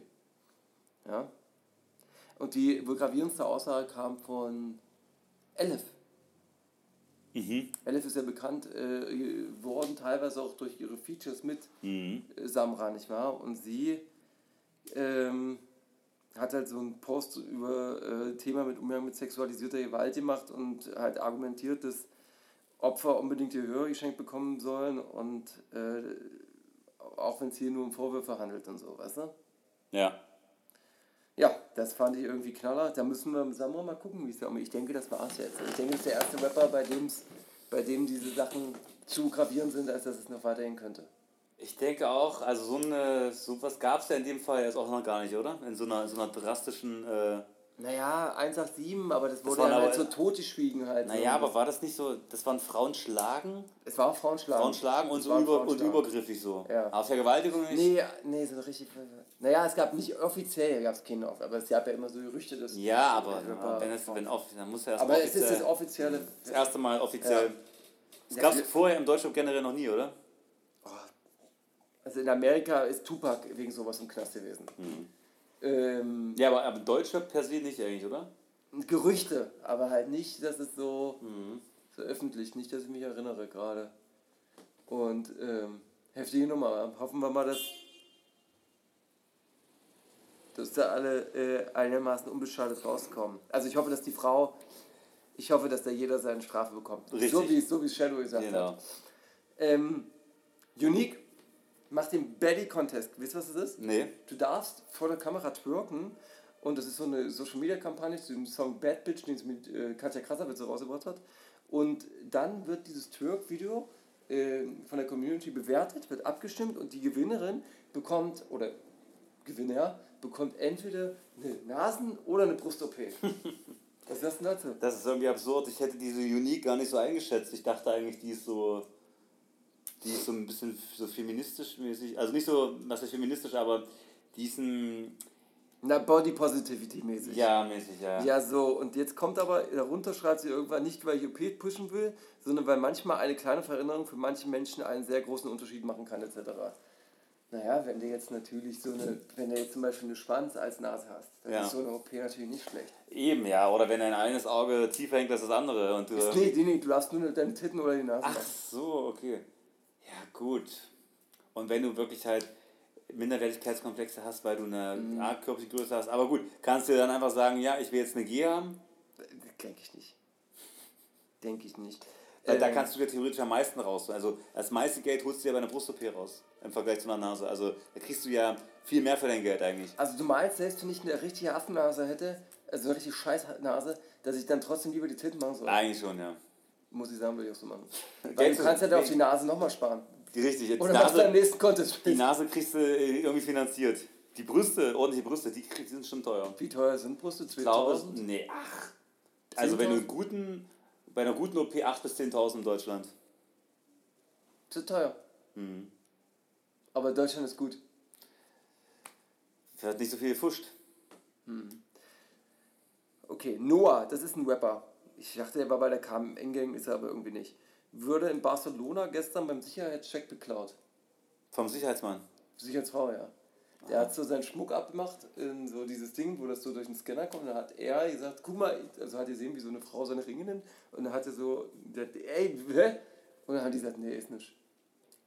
[SPEAKER 6] Ja? Und die wohl gravierendste Aussage kam von Elif.
[SPEAKER 7] Mhm.
[SPEAKER 6] Elif ist ja bekannt äh, geworden, teilweise auch durch ihre Features mit
[SPEAKER 7] Mhm.
[SPEAKER 6] äh, Samra, nicht wahr? Und sie ähm, hat halt so einen Post über äh, Thema mit Umgang mit sexualisierter Gewalt gemacht und halt argumentiert, dass Opfer unbedingt ihr Gehör geschenkt bekommen sollen und äh, auch wenn es hier nur um Vorwürfe handelt und so, weißt du?
[SPEAKER 7] Ja.
[SPEAKER 6] Ja, das fand ich irgendwie knaller. Da müssen wir Samra mal gucken, wie es da um. Ich denke, das war's jetzt. Ich denke, das ist der erste Rapper, bei dem es bei dem diese Sachen zu gravierend sind, als dass es noch weitergehen könnte.
[SPEAKER 7] Ich denke auch, also so eine, sowas gab es ja in dem Fall jetzt auch noch gar nicht, oder? In so einer, in so einer drastischen, äh,
[SPEAKER 6] Naja, 187, aber das wurde
[SPEAKER 7] waren
[SPEAKER 6] ja halt so totgeschwiegen halt.
[SPEAKER 7] naja,
[SPEAKER 6] so.
[SPEAKER 7] aber war das nicht so, das waren Frauen schlagen?
[SPEAKER 6] Es war auch Frauenschlagen.
[SPEAKER 7] Frauen schlagen und
[SPEAKER 6] Es
[SPEAKER 7] so über, und
[SPEAKER 6] Frauenschlagen.
[SPEAKER 7] übergriffig so.
[SPEAKER 6] Ja.
[SPEAKER 7] Aber Vergewaltigung nicht?
[SPEAKER 6] Nee, nee, so richtig. Naja, es gab nicht offiziell, gab es keine, aber es gab ja immer so Gerüchte, dass.
[SPEAKER 7] Ja, aber
[SPEAKER 6] Ja,
[SPEAKER 7] ja, wenn es, wenn off, dann muss er erst
[SPEAKER 6] aber es ist das
[SPEAKER 7] offiziell,
[SPEAKER 6] offizielle.
[SPEAKER 7] das erste Mal offiziell.
[SPEAKER 6] Ja.
[SPEAKER 7] Das
[SPEAKER 6] Ja,
[SPEAKER 7] gab es vorher im Deutschland generell noch nie, oder?
[SPEAKER 6] Also in Amerika ist Tupac wegen sowas im Knast gewesen.
[SPEAKER 7] Mhm.
[SPEAKER 6] Ähm,
[SPEAKER 7] Ja, aber, aber Deutschland per se nicht eigentlich, oder?
[SPEAKER 6] Gerüchte, aber halt nicht, dass es so,
[SPEAKER 7] Mhm.
[SPEAKER 6] so öffentlich, nicht, dass ich mich erinnere gerade. Und ähm, heftige Nummer. Hoffen wir mal, dass, dass da alle äh, einigermaßen unbeschadet rauskommen. Also ich hoffe, dass die Frau, ich hoffe, dass da jeder seine Strafe bekommt.
[SPEAKER 7] Richtig.
[SPEAKER 6] So wie es so wie es Shadow gesagt
[SPEAKER 7] Genau.
[SPEAKER 6] hat. Ähm, Unique macht den Belly Contest. Wisst ihr, was das ist?
[SPEAKER 7] Nee.
[SPEAKER 6] Du darfst vor der Kamera twerken und das ist so eine Social Media Kampagne zu dem Song Bad Bitch, den sie mit äh, Katja Krasavitz rausgebracht hat. Und dann wird dieses Twerk-Video äh, von der Community bewertet, wird abgestimmt und die Gewinnerin bekommt, oder Gewinner, bekommt entweder eine Nasen- oder eine Brust-OP. Was ist das denn dazu?
[SPEAKER 7] Das ist irgendwie absurd. Ich hätte diese Unique gar nicht so eingeschätzt. Ich dachte eigentlich, die ist so. Die ist so ein bisschen so feministisch mäßig. Also nicht so, was ist feministisch, aber diesen.
[SPEAKER 6] Na, Body Positivity mäßig.
[SPEAKER 7] Ja, mäßig, ja.
[SPEAKER 6] Ja, so, und jetzt kommt aber, darunter schreibt sie irgendwann nicht, weil ich OP pushen will, sondern weil manchmal eine kleine Veränderung für manche Menschen einen sehr großen Unterschied machen kann, etc. Naja, wenn du jetzt natürlich so eine, wenn du jetzt zum Beispiel eine Schwanz als Nase hast, dann
[SPEAKER 7] Ja.
[SPEAKER 6] ist so eine OP natürlich nicht schlecht.
[SPEAKER 7] Eben, ja. Oder wenn dein eines Auge tiefer hängt als das andere. Und du
[SPEAKER 6] Nee, nee, nee, du darfst nur deine Titten oder die Nase
[SPEAKER 7] Ach
[SPEAKER 6] machen.
[SPEAKER 7] so, okay. Ja, gut. Und wenn du wirklich halt Minderwertigkeitskomplexe hast, weil du eine
[SPEAKER 6] Mhm.
[SPEAKER 7] Art Körpergröße hast, aber gut, kannst du dann einfach sagen, ja, ich will jetzt eine G haben?
[SPEAKER 6] Denke ich nicht. Denke ich nicht.
[SPEAKER 7] Weil da
[SPEAKER 6] Ähm,
[SPEAKER 7] kannst du ja theoretisch am meisten raus. Also das meiste Geld holst du ja bei einer Brust-OP raus, im Vergleich zu einer Nase. Also da kriegst du ja viel mehr für dein Geld eigentlich.
[SPEAKER 6] Also du meinst, selbst wenn ich eine richtige Affennase hätte, also eine richtig scheiß Nase, dass ich dann trotzdem lieber die Titten machen soll?
[SPEAKER 7] Eigentlich schon, ja.
[SPEAKER 6] Muss ich sagen, würde ich auch so machen. Weil du kannst ja da auf die Nase nochmal sparen.
[SPEAKER 7] Die richtig. Die
[SPEAKER 6] Oder machst du am
[SPEAKER 7] Nase,
[SPEAKER 6] nächsten Contest.
[SPEAKER 7] die Nase kriegst du äh, irgendwie finanziert. Die Brüste, ordentliche Brüste, die, die sind schon teuer.
[SPEAKER 6] Wie teuer sind Brüste?
[SPEAKER 7] Ich glaube,
[SPEAKER 6] 2000?
[SPEAKER 7] nee, ach. Also wenn du
[SPEAKER 6] 10.000?
[SPEAKER 7] einen guten, bei einer guten OP 8.000 bis 10.000 in Deutschland.
[SPEAKER 6] Zu teuer.
[SPEAKER 7] Mhm.
[SPEAKER 6] Aber Deutschland ist gut.
[SPEAKER 7] Wird nicht so viel gefuscht.
[SPEAKER 6] Okay, Noah, das ist ein Rapper. Ich dachte, er war bei der KMN-Gang, ist er aber irgendwie nicht. Würde in Barcelona gestern beim Sicherheitscheck beklaut.
[SPEAKER 7] Vom Sicherheitsmann.
[SPEAKER 6] Sicherheitsfrau, ja. Der hat so seinen Schmuck abgemacht in so dieses Ding, wo das so durch den Scanner kommt. Und dann hat er gesagt, guck mal, also hat er gesehen, wie so eine Frau seine Ringe nimmt. Und dann hat er so, der, ey, hä? Und dann hat die gesagt, nee, ist nicht.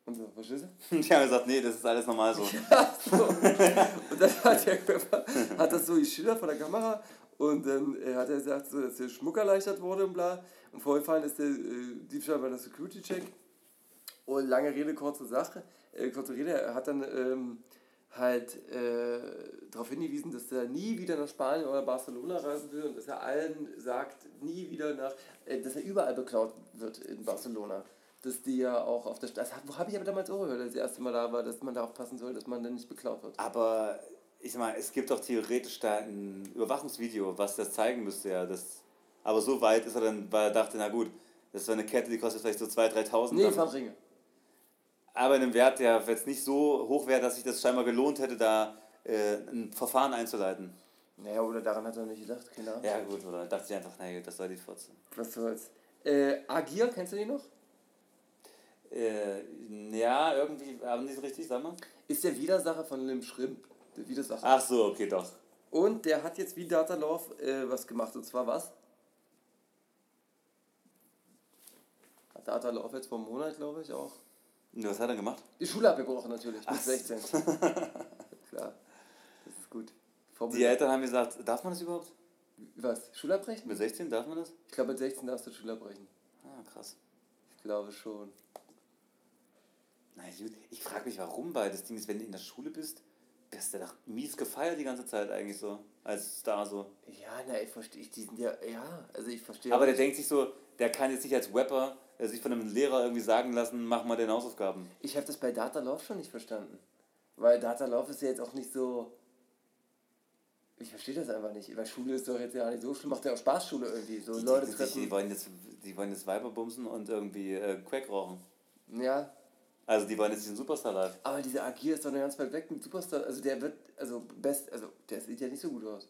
[SPEAKER 6] Und so, verstehst du?
[SPEAKER 7] Die haben gesagt, nee, das ist alles normal so.
[SPEAKER 6] so. Und dann hat der Körper, hat das so geschildert von der Kamera und dann äh, hat er gesagt, so, dass der Schmuck erleichtert wurde und bla. Und vorgefallen ist der äh, Diebstahl bei der Security-Check. Und lange Rede, kurze Sache. Äh, kurze Rede, er hat dann ähm, halt äh, darauf hingewiesen, dass er nie wieder nach Spanien oder Barcelona reisen will und dass er allen sagt, nie wieder nach, äh, dass er überall beklaut wird in Barcelona. Dass die ja auch auf der Straße, wo habe ich aber damals auch gehört, als ich das erste Mal da war, dass man da aufpassen soll, dass man dann nicht beklaut wird.
[SPEAKER 7] Aber ich sag mal, es gibt doch theoretisch da ein Überwachungsvideo, was das zeigen müsste, ja. Das, aber so weit ist er dann, weil er dachte, na gut, das ist eine Kette, die kostet vielleicht so 2.000, 3.000.
[SPEAKER 6] Nee, es waren Ringe.
[SPEAKER 7] aber in einem Wert, der jetzt nicht so hoch wäre, dass sich das scheinbar gelohnt hätte, da äh, ein Verfahren einzuleiten.
[SPEAKER 6] Naja, oder daran hat er nicht gedacht, keine Ahnung.
[SPEAKER 7] Ja gut, oder dachte ich einfach, nee, das soll die Fotze.
[SPEAKER 6] Was soll's. Äh, Agir, kennst du den noch?
[SPEAKER 7] Äh, ja, irgendwie, aber nicht so richtig, sag mal.
[SPEAKER 6] Ist der Widersacher von Lim Schrimp. Der Widersacher.
[SPEAKER 7] Ach so, okay, doch.
[SPEAKER 6] Und der hat jetzt wie Data Love äh, was gemacht. Und zwar was? Hat Data Love jetzt vor einem Monat, glaube ich, auch.
[SPEAKER 7] Und was hat er gemacht?
[SPEAKER 6] Die Schule abgebrochen natürlich, mit
[SPEAKER 7] Ach so.
[SPEAKER 6] 16. Klar, das ist gut. Vorbild.
[SPEAKER 7] Die Eltern haben gesagt, darf man das überhaupt?
[SPEAKER 6] Was? Schule abbrechen?
[SPEAKER 7] Mit 16 darf man das?
[SPEAKER 6] Ich glaube, mit 16 darfst du Schule abbrechen.
[SPEAKER 7] Ah, krass.
[SPEAKER 6] Ich glaube schon.
[SPEAKER 7] Na gut, ich frage mich, warum, weil das Ding ist, wenn du in der Schule bist, wirst du doch mies gefeiert die ganze Zeit eigentlich so, als Star so.
[SPEAKER 6] Ja, na, ich verstehe, die sind ja, ja, also ich verstehe.
[SPEAKER 7] Aber der denkt sich so, der kann jetzt nicht als Rapper äh, sich von einem Lehrer irgendwie sagen lassen, mach mal den Hausaufgaben.
[SPEAKER 6] Ich habe das bei Data Love schon nicht verstanden. Weil Data Love ist ja jetzt auch nicht so. Ich verstehe das einfach nicht. Weil Schule ist doch jetzt ja nicht so schlimm. Macht ja auch Spaß, Schule irgendwie. So
[SPEAKER 7] Die,
[SPEAKER 6] Leute
[SPEAKER 7] denken sich, die,
[SPEAKER 6] treffen.
[SPEAKER 7] wollen jetzt, die wollen jetzt Weiber bumsen und irgendwie äh, Crack rauchen.
[SPEAKER 6] Ja.
[SPEAKER 7] Also die wollen jetzt diesen Superstar live.
[SPEAKER 6] Aber dieser Agir ist doch noch ganz weit weg mit Superstar. Also der wird, also best, also der sieht ja nicht so gut aus.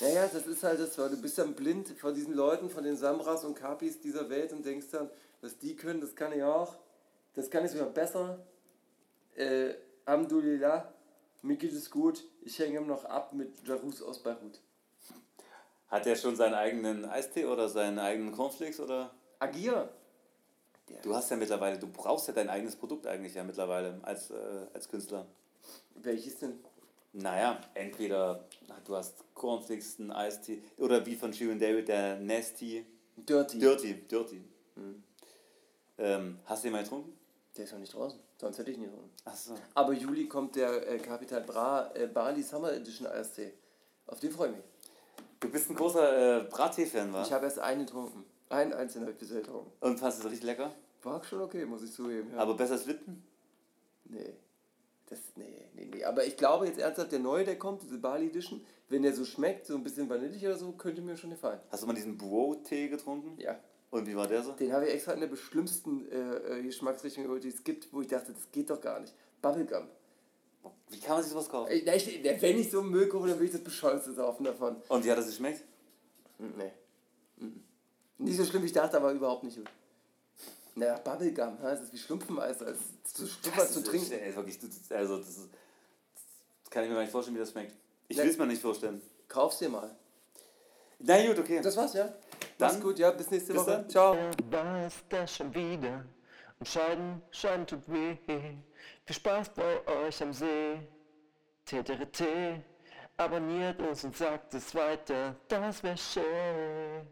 [SPEAKER 6] Naja, das ist halt das, weil du bist dann blind vor diesen Leuten, von den Samras und Kapis dieser Welt und denkst dann, was die können, das kann ich auch. Das kann ich sogar besser. Äh, Alhamdulillah, mir geht es gut. Ich hänge ihm noch ab mit Jarus aus Beirut.
[SPEAKER 7] Hat er schon seinen eigenen Eistee oder seinen eigenen Cornflakes oder?
[SPEAKER 6] Agir!
[SPEAKER 7] Du hast ja mittlerweile, du brauchst ja dein eigenes Produkt eigentlich ja mittlerweile als, äh, als Künstler.
[SPEAKER 6] Welches denn?
[SPEAKER 7] Naja, entweder du hast Cornflakes, einen Eistee oder wie von Shirin David der Nasty.
[SPEAKER 6] Dirty.
[SPEAKER 7] Dirty, Dirty. Ähm, hast du den mal getrunken?
[SPEAKER 6] Der ist noch nicht draußen. Sonst hätte ich ihn getrunken.
[SPEAKER 7] Achso.
[SPEAKER 6] Aber Juli kommt der äh, Capital Bra äh, Bali Summer Edition Eistee. Auf den freue ich mich.
[SPEAKER 7] Du bist ein großer äh, Brattee-Fan, wa?
[SPEAKER 6] Ich habe erst einen getrunken. Habe ich bisher getrunken.
[SPEAKER 7] Und fandest du es richtig lecker?
[SPEAKER 6] War schon okay, muss ich zugeben. Ja.
[SPEAKER 7] Aber besser als Lipton?
[SPEAKER 6] nee. Das, nee, nee, nee. Aber ich glaube jetzt ernsthaft, der neue, der kommt, diese Bali Edition, wenn der so schmeckt, so ein bisschen vanillig oder so, könnte mir schon gefallen.
[SPEAKER 7] Hast du mal diesen Bro-Tee getrunken?
[SPEAKER 6] Ja.
[SPEAKER 7] Und wie war der so?
[SPEAKER 6] Den habe ich extra in der beschlimmsten äh, äh, Geschmacksrichtung geholt, die es gibt, wo ich dachte, das geht doch gar nicht. Bubblegum.
[SPEAKER 7] Wie kann man sich sowas kaufen?
[SPEAKER 6] Na, ich, wenn ich so einen Müll kaufe, dann will ich das Bescheuerte saufen davon.
[SPEAKER 7] Und wie hat das geschmeckt?
[SPEAKER 6] Nee. Nicht so schlimm, wie ich dachte, aber überhaupt nicht gut. Naja, Bubblegum, ha? das ist wie Schlumpfeis, als zu Schlumpfer zu
[SPEAKER 7] ist-
[SPEAKER 6] trinken.
[SPEAKER 7] Ey, wirklich, das, also das, ist, das kann ich mir gar nicht vorstellen, wie das schmeckt. Ich
[SPEAKER 6] Nee.
[SPEAKER 7] will es mir nicht vorstellen.
[SPEAKER 6] Kauf's dir mal.
[SPEAKER 7] Na gut, okay.
[SPEAKER 6] Das war's, ja?
[SPEAKER 7] Dann-
[SPEAKER 6] Mach's gut, ja, bis nächste
[SPEAKER 7] Bis
[SPEAKER 6] Woche.
[SPEAKER 7] dann.
[SPEAKER 6] Ciao.
[SPEAKER 1] war es das schon wieder. Und Scheiden, Scheiden tut weh. Viel Spaß bei euch am See. TTRT, abonniert uns und sagt es weiter. Das wär schön.